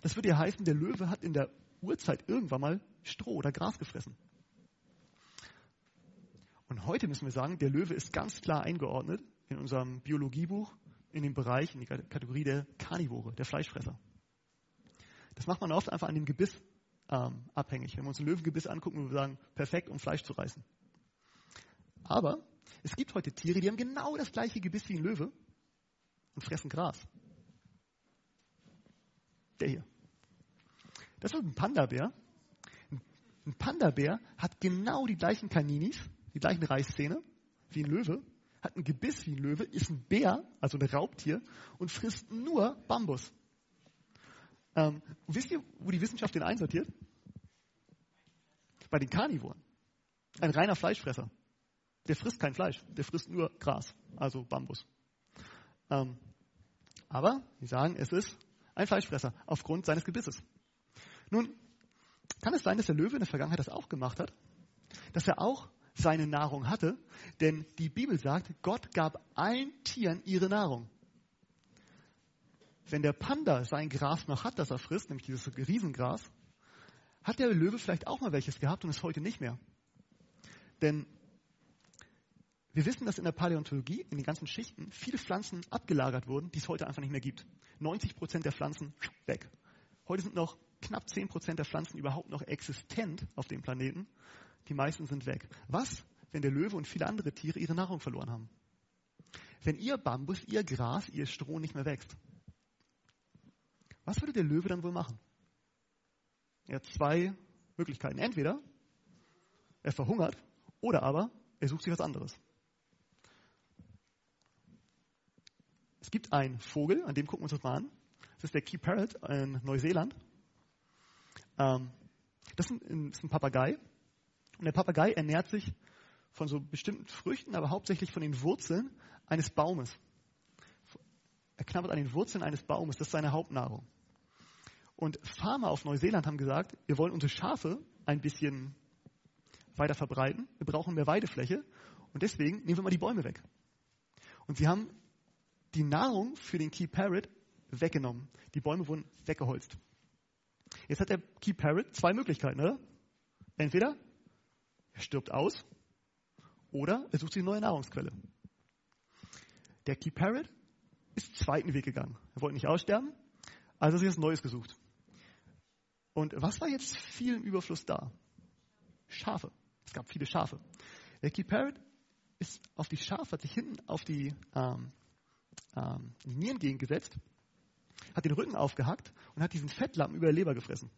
Das würde ja heißen, der Löwe hat in der Urzeit irgendwann mal Stroh oder Gras gefressen. Und heute müssen wir sagen, der Löwe ist ganz klar eingeordnet in unserem Biologiebuch in den Bereich, in die Kategorie der Karnivore, der Fleischfresser. Das macht man oft einfach an dem Gebiss ähm, abhängig. Wenn wir uns ein Löwengebiss angucken, würden wir sagen, perfekt, um Fleisch zu reißen. Aber es gibt heute Tiere, die haben genau das gleiche Gebiss wie ein Löwe und fressen Gras. Der hier. Das ist ein Panda-Bär. Ein Panda-Bär hat genau die gleichen Kaninis, die gleichen Reißzähne wie ein Löwe, hat ein Gebiss wie ein Löwe, ist ein Bär, also ein Raubtier, und frisst nur Bambus. Ähm, wisst ihr, wo die Wissenschaft den einsortiert? Bei den Karnivoren. Ein reiner Fleischfresser. Der frisst kein Fleisch, der frisst nur Gras, also Bambus. Ähm, aber sie sagen, es ist ein Fleischfresser aufgrund seines Gebisses. Nun, kann es sein, dass der Löwe in der Vergangenheit das auch gemacht hat? Dass er auch seine Nahrung hatte? Denn die Bibel sagt, Gott gab allen Tieren ihre Nahrung. Wenn der Panda sein Gras noch hat, das er frisst, nämlich dieses Riesengras, hat der Löwe vielleicht auch mal welches gehabt und ist heute nicht mehr. Denn wir wissen, dass in der Paläontologie, in den ganzen Schichten, viele Pflanzen abgelagert wurden, die es heute einfach nicht mehr gibt. 90 Prozent der Pflanzen weg. Heute sind noch knapp 10 Prozent der Pflanzen überhaupt noch existent auf dem Planeten. Die meisten sind weg. Was, wenn der Löwe und viele andere Tiere ihre Nahrung verloren haben? Wenn ihr Bambus, ihr Gras, ihr Stroh nicht mehr wächst? Was würde der Löwe dann wohl machen? Er hat zwei Möglichkeiten. Entweder er verhungert oder aber er sucht sich was anderes. Es gibt einen Vogel, an dem gucken wir uns das mal an. Das ist der Key Parrot in Neuseeland. Ähm, das ist ein, ist ein Papagei. Und der Papagei ernährt sich von so bestimmten Früchten, aber hauptsächlich von den Wurzeln eines Baumes. Er knabbert an den Wurzeln eines Baumes, das ist seine Hauptnahrung. Und Farmer auf Neuseeland haben gesagt, wir wollen unsere Schafe ein bisschen weiter verbreiten, wir brauchen mehr Weidefläche und deswegen nehmen wir mal die Bäume weg. Und sie haben die Nahrung für den Key Parrot weggenommen. Die Bäume wurden weggeholzt. Jetzt hat der Key Parrot zwei Möglichkeiten, oder? Entweder er stirbt aus oder er sucht sich eine neue Nahrungsquelle. Der Key Parrot ist zweiten Weg gegangen. Er wollte nicht aussterben, also hat sich was Neues gesucht. Und was war jetzt viel im Überfluss da? Schafe. Es gab viele Schafe. Der Key Parrot ist auf die Schafe, hat sich hinten auf die ähm, ähm, Nierengegend gesetzt, hat den Rücken aufgehackt und hat diesen Fettlappen über der Leber gefressen.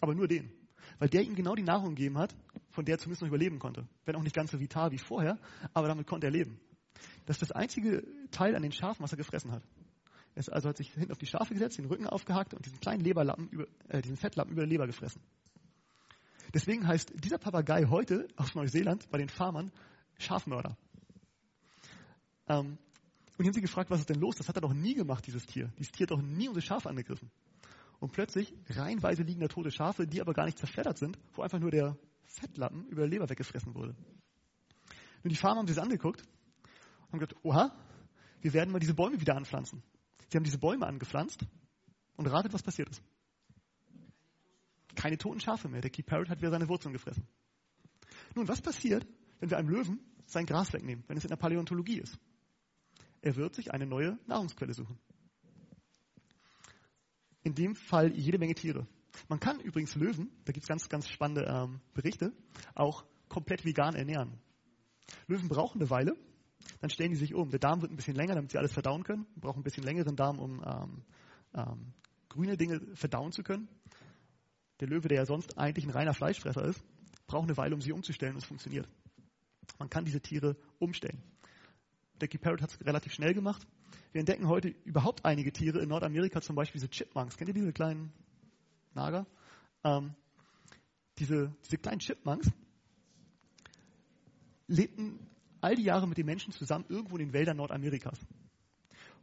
Aber nur den. Weil der ihm genau die Nahrung gegeben hat, von der er zumindest noch überleben konnte. Wenn auch nicht ganz so vital wie vorher, aber damit konnte er leben. Das ist das einzige Teil an den Schafen, was er gefressen hat. Er also hat sich hinten auf die Schafe gesetzt, den Rücken aufgehackt und diesen kleinen Leberlappen über, äh, diesen Fettlappen über der Leber gefressen. Deswegen heißt dieser Papagei heute aus Neuseeland bei den Farmern Schafmörder. Ähm, und die haben sie gefragt, was ist denn los? Das hat er doch nie gemacht, dieses Tier. Dieses Tier hat doch nie unsere Schafe angegriffen. Und plötzlich reihenweise liegen da tote Schafe, die aber gar nicht zerfleddert sind, wo einfach nur der Fettlappen über der Leber weggefressen wurde. Und die Farmer haben sich das angeguckt und haben gesagt, oha, wir werden mal diese Bäume wieder anpflanzen. Sie haben diese Bäume angepflanzt und ratet, was passiert ist. Keine toten Schafe mehr. Der Key Parrot hat wieder seine Wurzeln gefressen. Nun, was passiert, wenn wir einem Löwen sein Gras wegnehmen, wenn es in der Paläontologie ist? Er wird sich eine neue Nahrungsquelle suchen. In dem Fall jede Menge Tiere. Man kann übrigens Löwen, da gibt es ganz, ganz spannende ähm, Berichte, auch komplett vegan ernähren. Löwen brauchen eine Weile, dann stellen die sich um. Der Darm wird ein bisschen länger, damit sie alles verdauen können. Brauchen ein bisschen längeren Darm, um ähm, ähm, grüne Dinge verdauen zu können. Der Löwe, der ja sonst eigentlich ein reiner Fleischfresser ist, braucht eine Weile, um sie umzustellen und es funktioniert. Man kann diese Tiere umstellen. Der Key Parrot hat es relativ schnell gemacht. Wir entdecken heute überhaupt einige Tiere in Nordamerika, zum Beispiel diese Chipmunks. Kennt ihr diese kleinen Nager? Ähm, diese, diese kleinen Chipmunks lebten all die Jahre mit den Menschen zusammen irgendwo in den Wäldern Nordamerikas.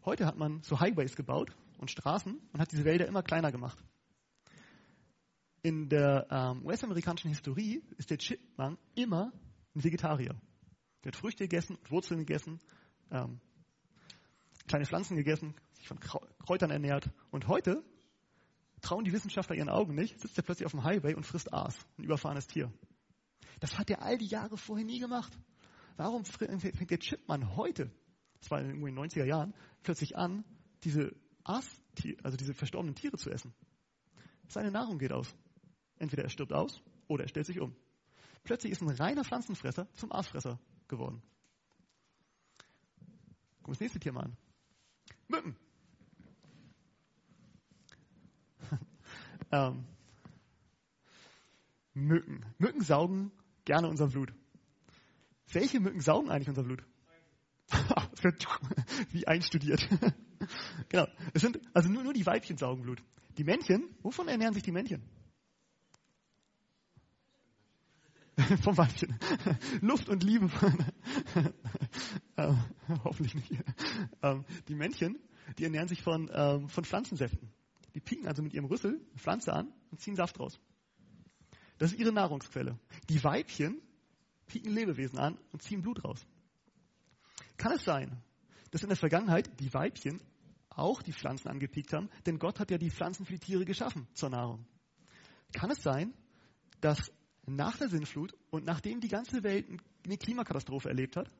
Heute hat man so Highways gebaut und Straßen und hat diese Wälder immer kleiner gemacht. In der ähm, US-amerikanischen Historie ist der Chipmunk immer ein Vegetarier. Der hat Früchte gegessen, Wurzeln gegessen, ähm, kleine Pflanzen gegessen, sich von Kräutern ernährt. Und heute trauen die Wissenschaftler ihren Augen nicht, sitzt er plötzlich auf dem Highway und frisst Aas, ein überfahrenes Tier. Das hat er all die Jahre vorher nie gemacht. Warum fängt der Chipmann heute zwei, irgendwo in den 90er Jahren, plötzlich an, diese Aas, also diese verstorbenen Tiere zu essen. Seine Nahrung geht aus. Entweder er stirbt aus oder er stellt sich um. Plötzlich ist ein reiner Pflanzenfresser zum Aasfresser geworden. Guck das nächste Tier mal an. Mücken. [laughs] ähm, Mücken. Mücken saugen gerne unser Blut. Welche Mücken saugen eigentlich unser Blut? [laughs] [laughs] Wie einstudiert. genau. Es sind, also nur, nur die Weibchen saugen Blut. Die Männchen, wovon ernähren sich die Männchen? Vom Weibchen. Luft und Liebe. Ähm, [laughs] hoffentlich nicht. Ähm, die Männchen, die ernähren sich von, ähm, von Pflanzensäften. Die pieken also mit ihrem Rüssel eine Pflanze an und ziehen Saft raus. Das ist ihre Nahrungsquelle. Die Weibchen pieken Lebewesen an und ziehen Blut raus. Kann es sein, dass in der Vergangenheit die Weibchen auch die Pflanzen angepiekt haben, denn Gott hat ja die Pflanzen für die Tiere geschaffen zur Nahrung. Kann es sein, dass nach der Sinnflut und nachdem die ganze Welt eine Klimakatastrophe erlebt hat,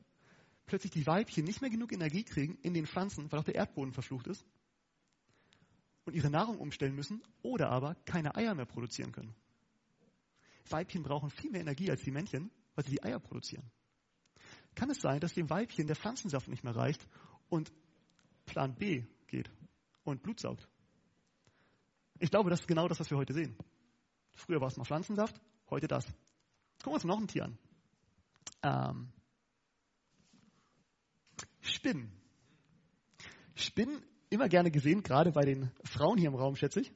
plötzlich die Weibchen nicht mehr genug Energie kriegen in den Pflanzen, weil auch der Erdboden verflucht ist, und ihre Nahrung umstellen müssen oder aber keine Eier mehr produzieren können. Weibchen brauchen viel mehr Energie als die Männchen, weil sie die Eier produzieren. Kann es sein, dass dem Weibchen der Pflanzensaft nicht mehr reicht und Plan B geht und Blut saugt? Ich glaube, das ist genau das, was wir heute sehen. Früher war es mal Pflanzensaft, heute das. Gucken wir uns noch ein Tier an. Ähm, Spinnen. Spinnen immer gerne gesehen, gerade bei den Frauen hier im Raum, schätze ich.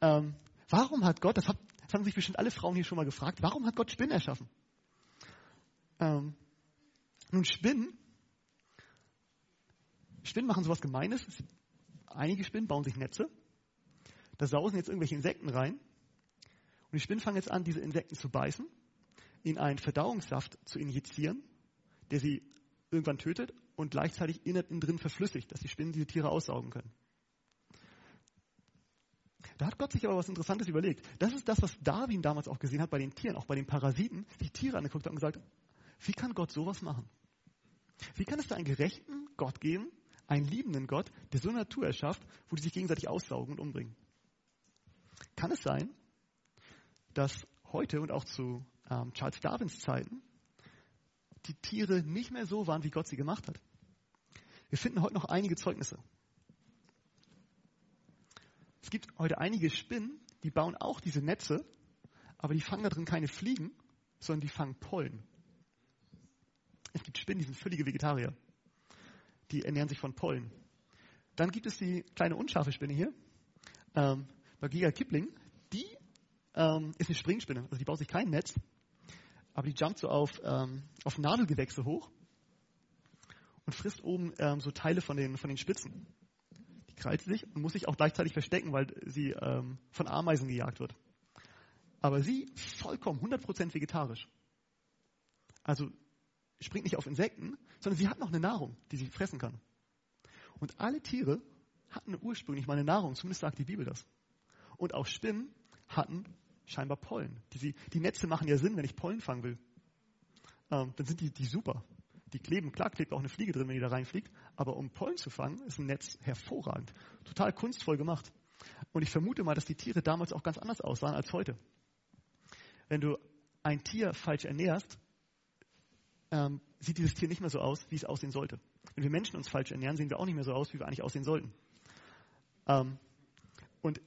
Ähm, warum hat Gott, das, hat, das, haben sich bestimmt alle Frauen hier schon mal gefragt, warum hat Gott Spinnen erschaffen? Ähm, nun, Spinnen, Spinnen machen sowas Gemeines. Einige Spinnen bauen sich Netze. Da sausen jetzt irgendwelche Insekten rein. Und die Spinnen fangen jetzt an, diese Insekten zu beißen, in einen Verdauungssaft zu injizieren, der sie irgendwann tötet und gleichzeitig innen drin verflüssigt, dass die Spinnen diese Tiere aussaugen können. Da hat Gott sich aber was Interessantes überlegt. Das ist das, was Darwin damals auch gesehen hat bei den Tieren, auch bei den Parasiten, die Tiere angeguckt hat und gesagt, wie kann Gott sowas machen? Wie kann es da einen gerechten Gott geben, einen liebenden Gott, der so eine Natur erschafft, wo die sich gegenseitig aussaugen und umbringen? Kann es sein, dass heute und auch zu ähm, Charles Darwins Zeiten die Tiere nicht mehr so waren, wie Gott sie gemacht hat? Wir finden heute noch einige Zeugnisse. Es gibt heute einige Spinnen, die bauen auch diese Netze, aber die fangen da drin keine Fliegen, sondern die fangen Pollen. Es gibt Spinnen, die sind völlige Vegetarier. Die ernähren sich von Pollen. Dann gibt es die kleine unscharfe Spinne hier, ähm, Bagiga Kipling. Die ähm, ist eine Springspinne. Also die baut sich kein Netz, aber die jumpt so auf, ähm, auf Nadelgewächse hoch und frisst oben ähm, so Teile von den, von den Spitzen. Die krallt sich und muss sich auch gleichzeitig verstecken, weil sie ähm, von Ameisen gejagt wird. Aber sie vollkommen 100% vegetarisch. Also springt nicht auf Insekten, sondern sie hat noch eine Nahrung, die sie fressen kann. Und alle Tiere hatten ursprünglich mal eine Nahrung, zumindest sagt die Bibel das. Und auch Spinnen hatten scheinbar Pollen. Die, die Netze machen ja Sinn, wenn ich Pollen fangen will. Ähm, dann sind die, die super. Die kleben, klar klebt auch eine Fliege drin, wenn die da reinfliegt, aber um Pollen zu fangen, ist ein Netz hervorragend. Total kunstvoll gemacht. Und ich vermute mal, dass die Tiere damals auch ganz anders aussahen als heute. Wenn du ein Tier falsch ernährst, ähm, sieht dieses Tier nicht mehr so aus, wie es aussehen sollte. Wenn wir Menschen uns falsch ernähren, sehen wir auch nicht mehr so aus, wie wir eigentlich aussehen sollten. Ähm, und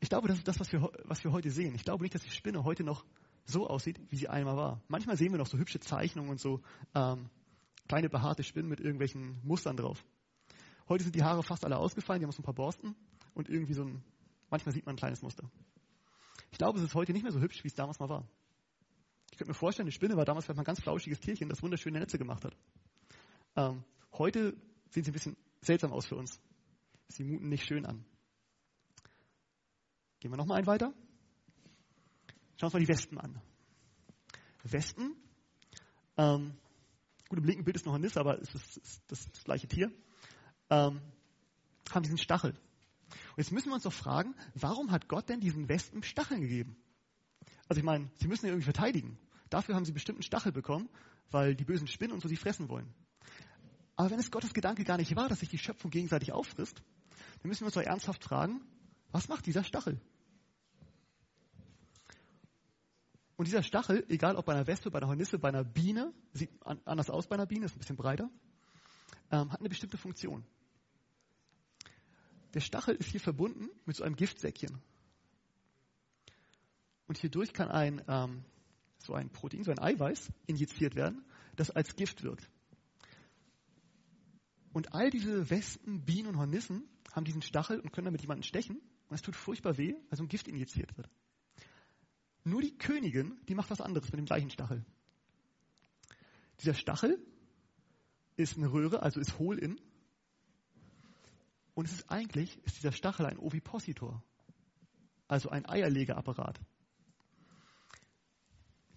ich glaube, das ist das, was wir, was wir heute sehen. Ich glaube nicht, dass die Spinne heute noch so aussieht, wie sie einmal war. Manchmal sehen wir noch so hübsche Zeichnungen und so ähm, kleine behaarte Spinnen mit irgendwelchen Mustern drauf. Heute sind die Haare fast alle ausgefallen, die haben so ein paar Borsten und irgendwie so ein, manchmal sieht man ein kleines Muster. Ich glaube, es ist heute nicht mehr so hübsch, wie es damals mal war. Ich könnte mir vorstellen, eine Spinne war damals vielleicht mal ein ganz flauschiges Tierchen, das wunderschöne Netze gemacht hat. Ähm, heute sehen sie ein bisschen seltsam aus für uns. Sie muten nicht schön an. Gehen wir nochmal ein weiter. Schauen wir uns mal die Wespen an. Wespen, ähm, gut, im linken Bild ist noch ein Niss, aber es ist, ist das, das, gleiche Tier, ähm, haben diesen Stachel. Und jetzt müssen wir uns doch fragen, warum hat Gott denn diesen Wespen Stacheln gegeben? Also ich meine, sie müssen ja irgendwie verteidigen. Dafür haben sie bestimmt einen Stachel bekommen, weil die bösen Spinnen und so sie fressen wollen. Aber wenn es Gottes Gedanke gar nicht war, dass sich die Schöpfung gegenseitig auffrisst, dann müssen wir uns doch ernsthaft fragen, was macht dieser Stachel? Und dieser Stachel, egal ob bei einer Wespe, bei einer Hornisse, bei einer Biene, sieht anders aus bei einer Biene, ist ein bisschen breiter, ähm, hat eine bestimmte Funktion. Der Stachel ist hier verbunden mit so einem Giftsäckchen. Und hierdurch kann ein, ähm, so ein Protein, so ein Eiweiß injiziert werden, das als Gift wirkt. Und all diese Wespen, Bienen und Hornissen haben diesen Stachel und können damit jemanden stechen. Und es tut furchtbar weh, weil so ein Gift injiziert wird. Nur die Königin, die macht was anderes mit dem gleichen Stachel. Dieser Stachel ist eine Röhre, also ist hohl in. Und es ist eigentlich, ist dieser Stachel ein Ovipositor, also ein Eierlegeapparat.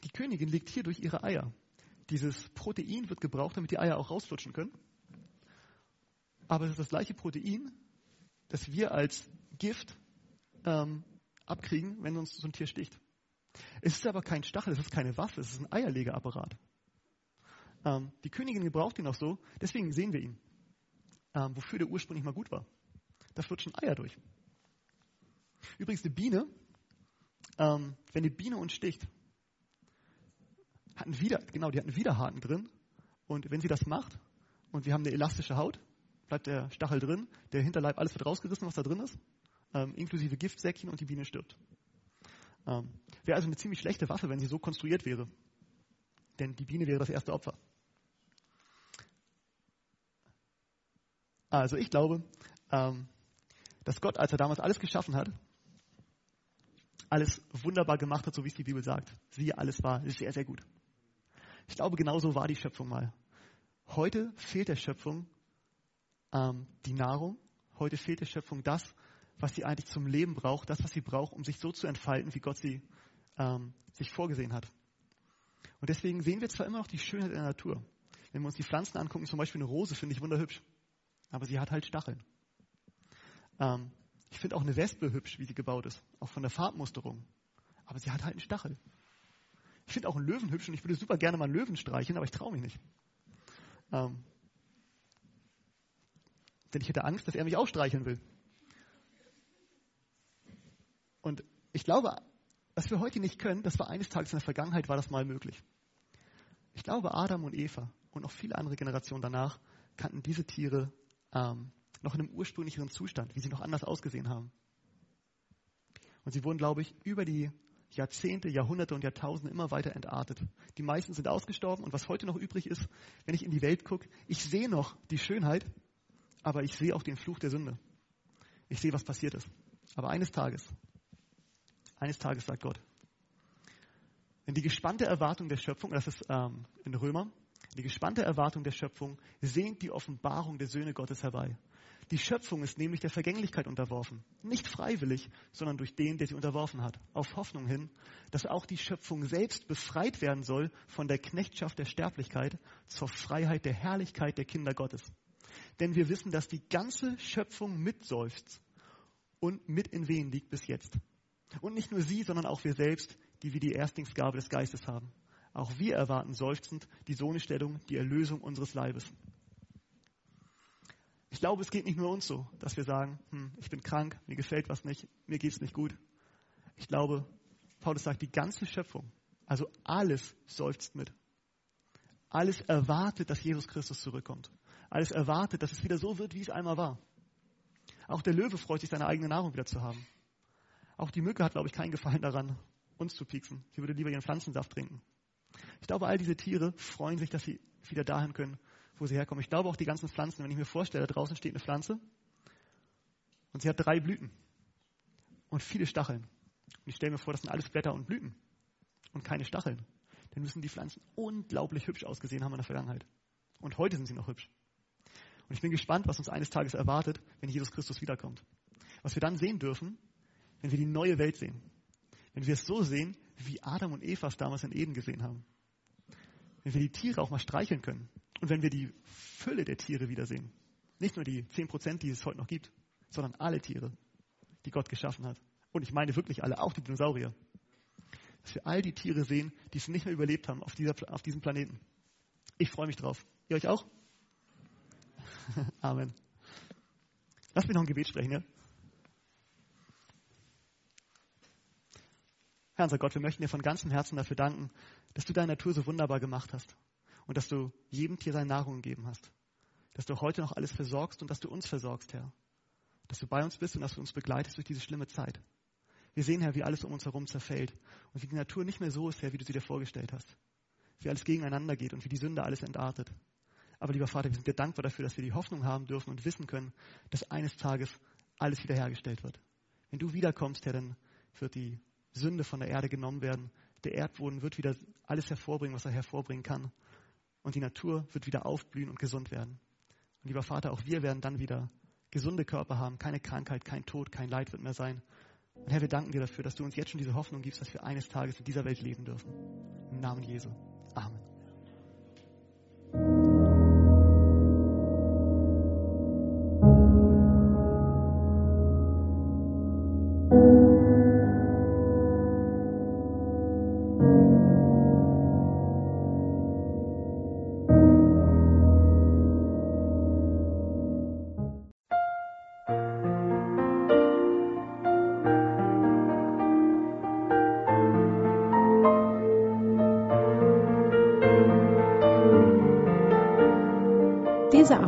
Die Königin legt hierdurch ihre Eier. Dieses Protein wird gebraucht, damit die Eier auch rausflutschen können. Aber es ist das gleiche Protein, das wir als Gift ähm, abkriegen, wenn uns so ein Tier sticht. Es ist aber kein Stachel, es ist keine Waffe, es ist ein Eierlegeapparat. Ähm, die Königin gebraucht ihn auch so, deswegen sehen wir ihn. Ähm, wofür der ursprünglich mal gut war. Da flutschen Eier durch. Übrigens, eine Biene, ähm, wenn eine Biene uns sticht, hat einen Wider, genau, die hat einen Widerhaken drin. Und wenn sie das macht und wir haben eine elastische Haut, bleibt der Stachel drin, der Hinterleib, alles wird rausgerissen, was da drin ist, ähm, inklusive Giftsäckchen und die Biene stirbt. Ähm, wäre also eine ziemlich schlechte Waffe, wenn sie so konstruiert wäre. Denn die Biene wäre das erste Opfer. Also ich glaube, ähm, dass Gott, als er damals alles geschaffen hat, alles wunderbar gemacht hat, so wie es die Bibel sagt. Siehe, alles war sehr, sehr gut. Ich glaube, genauso war die Schöpfung mal. Heute fehlt der Schöpfung ähm, die Nahrung. Heute fehlt der Schöpfung das, was sie eigentlich zum Leben braucht, das, was sie braucht, um sich so zu entfalten, wie Gott sie ähm, sich vorgesehen hat. Und deswegen sehen wir zwar immer noch die Schönheit der Natur. Wenn wir uns die Pflanzen angucken, zum Beispiel eine Rose, finde ich wunderhübsch. Aber sie hat halt Stacheln. Ähm, ich finde auch eine Wespe hübsch, wie sie gebaut ist. Auch von der Farbmusterung. Aber sie hat halt einen Stachel. Ich finde auch einen Löwen hübsch und ich würde super gerne mal einen Löwen streicheln, aber ich traue mich nicht. Ähm, denn ich hätte Angst, dass er mich auch streicheln will. Und ich glaube, was wir heute nicht können, das war eines Tages in der Vergangenheit, war das mal möglich. Ich glaube, Adam und Eva und auch viele andere Generationen danach kannten diese Tiere ähm, noch in einem ursprünglicheren Zustand, wie sie noch anders ausgesehen haben. Und sie wurden, glaube ich, über die Jahrzehnte, Jahrhunderte und Jahrtausende immer weiter entartet. Die meisten sind ausgestorben und was heute noch übrig ist, wenn ich in die Welt gucke, ich sehe noch die Schönheit, aber ich sehe auch den Fluch der Sünde. Ich sehe, was passiert ist. Aber eines Tages eines Tages sagt Gott. Denn die gespannte Erwartung der Schöpfung, das ist ähm, in Römer, die gespannte Erwartung der Schöpfung sehnt die Offenbarung der Söhne Gottes herbei. Die Schöpfung ist nämlich der Vergänglichkeit unterworfen. Nicht freiwillig, sondern durch den, der sie unterworfen hat. Auf Hoffnung hin, dass auch die Schöpfung selbst befreit werden soll von der Knechtschaft der Sterblichkeit zur Freiheit der Herrlichkeit der Kinder Gottes. Denn wir wissen, dass die ganze Schöpfung mitseufzt und mit in Wehen liegt bis jetzt. Und nicht nur sie, sondern auch wir selbst, die wir die Erstlingsgabe des Geistes haben. Auch wir erwarten seufzend die Sohnestellung, die Erlösung unseres Leibes. Ich glaube, es geht nicht nur uns so, dass wir sagen, hm, ich bin krank, mir gefällt was nicht, mir geht es nicht gut. Ich glaube, Paulus sagt, die ganze Schöpfung, also alles seufzt mit. Alles erwartet, dass Jesus Christus zurückkommt. Alles erwartet, dass es wieder so wird, wie es einmal war. Auch der Löwe freut sich, seine eigene Nahrung wieder zu haben. Auch die Mücke hat, glaube ich, keinen Gefallen daran, uns zu pieksen. Sie würde lieber ihren Pflanzensaft trinken. Ich glaube, all diese Tiere freuen sich, dass sie wieder dahin können, wo sie herkommen. Ich glaube auch die ganzen Pflanzen, wenn ich mir vorstelle, draußen steht eine Pflanze und sie hat drei Blüten und viele Stacheln. Und ich stelle mir vor, das sind alles Blätter und Blüten und keine Stacheln. Dann müssen die Pflanzen unglaublich hübsch ausgesehen haben in der Vergangenheit. Und heute sind sie noch hübsch. Und ich bin gespannt, was uns eines Tages erwartet, wenn Jesus Christus wiederkommt. Was wir dann sehen dürfen, wenn wir die neue Welt sehen. Wenn wir es so sehen, wie Adam und Eva es damals in Eden gesehen haben. Wenn wir die Tiere auch mal streicheln können. Und wenn wir die Fülle der Tiere wiedersehen. Nicht nur die 10 Prozent, die es heute noch gibt, sondern alle Tiere, die Gott geschaffen hat. Und ich meine wirklich alle, auch die Dinosaurier. Dass wir all die Tiere sehen, die es nicht mehr überlebt haben auf, dieser, auf diesem Planeten. Ich freue mich drauf. Ihr euch auch? [laughs] Amen. Lass mich noch ein Gebet sprechen, ja? Herr unser Gott, wir möchten dir von ganzem Herzen dafür danken, dass du deine Natur so wunderbar gemacht hast und dass du jedem Tier seine Nahrung gegeben hast. Dass du heute noch alles versorgst und dass du uns versorgst, Herr. Dass du bei uns bist und dass du uns begleitest durch diese schlimme Zeit. Wir sehen, Herr, wie alles um uns herum zerfällt und wie die Natur nicht mehr so ist, Herr, wie du sie dir vorgestellt hast. Wie alles gegeneinander geht und wie die Sünde alles entartet. Aber lieber Vater, wir sind dir dankbar dafür, dass wir die Hoffnung haben dürfen und wissen können, dass eines Tages alles wiederhergestellt wird. Wenn du wiederkommst, Herr, dann wird die Sünde von der Erde genommen werden. Der Erdboden wird wieder alles hervorbringen, was er hervorbringen kann. Und die Natur wird wieder aufblühen und gesund werden. Und lieber Vater, auch wir werden dann wieder gesunde Körper haben, keine Krankheit, kein Tod, kein Leid wird mehr sein. Und Herr, wir danken dir dafür, dass du uns jetzt schon diese Hoffnung gibst, dass wir eines Tages in dieser Welt leben dürfen. Im Namen Jesu. Amen.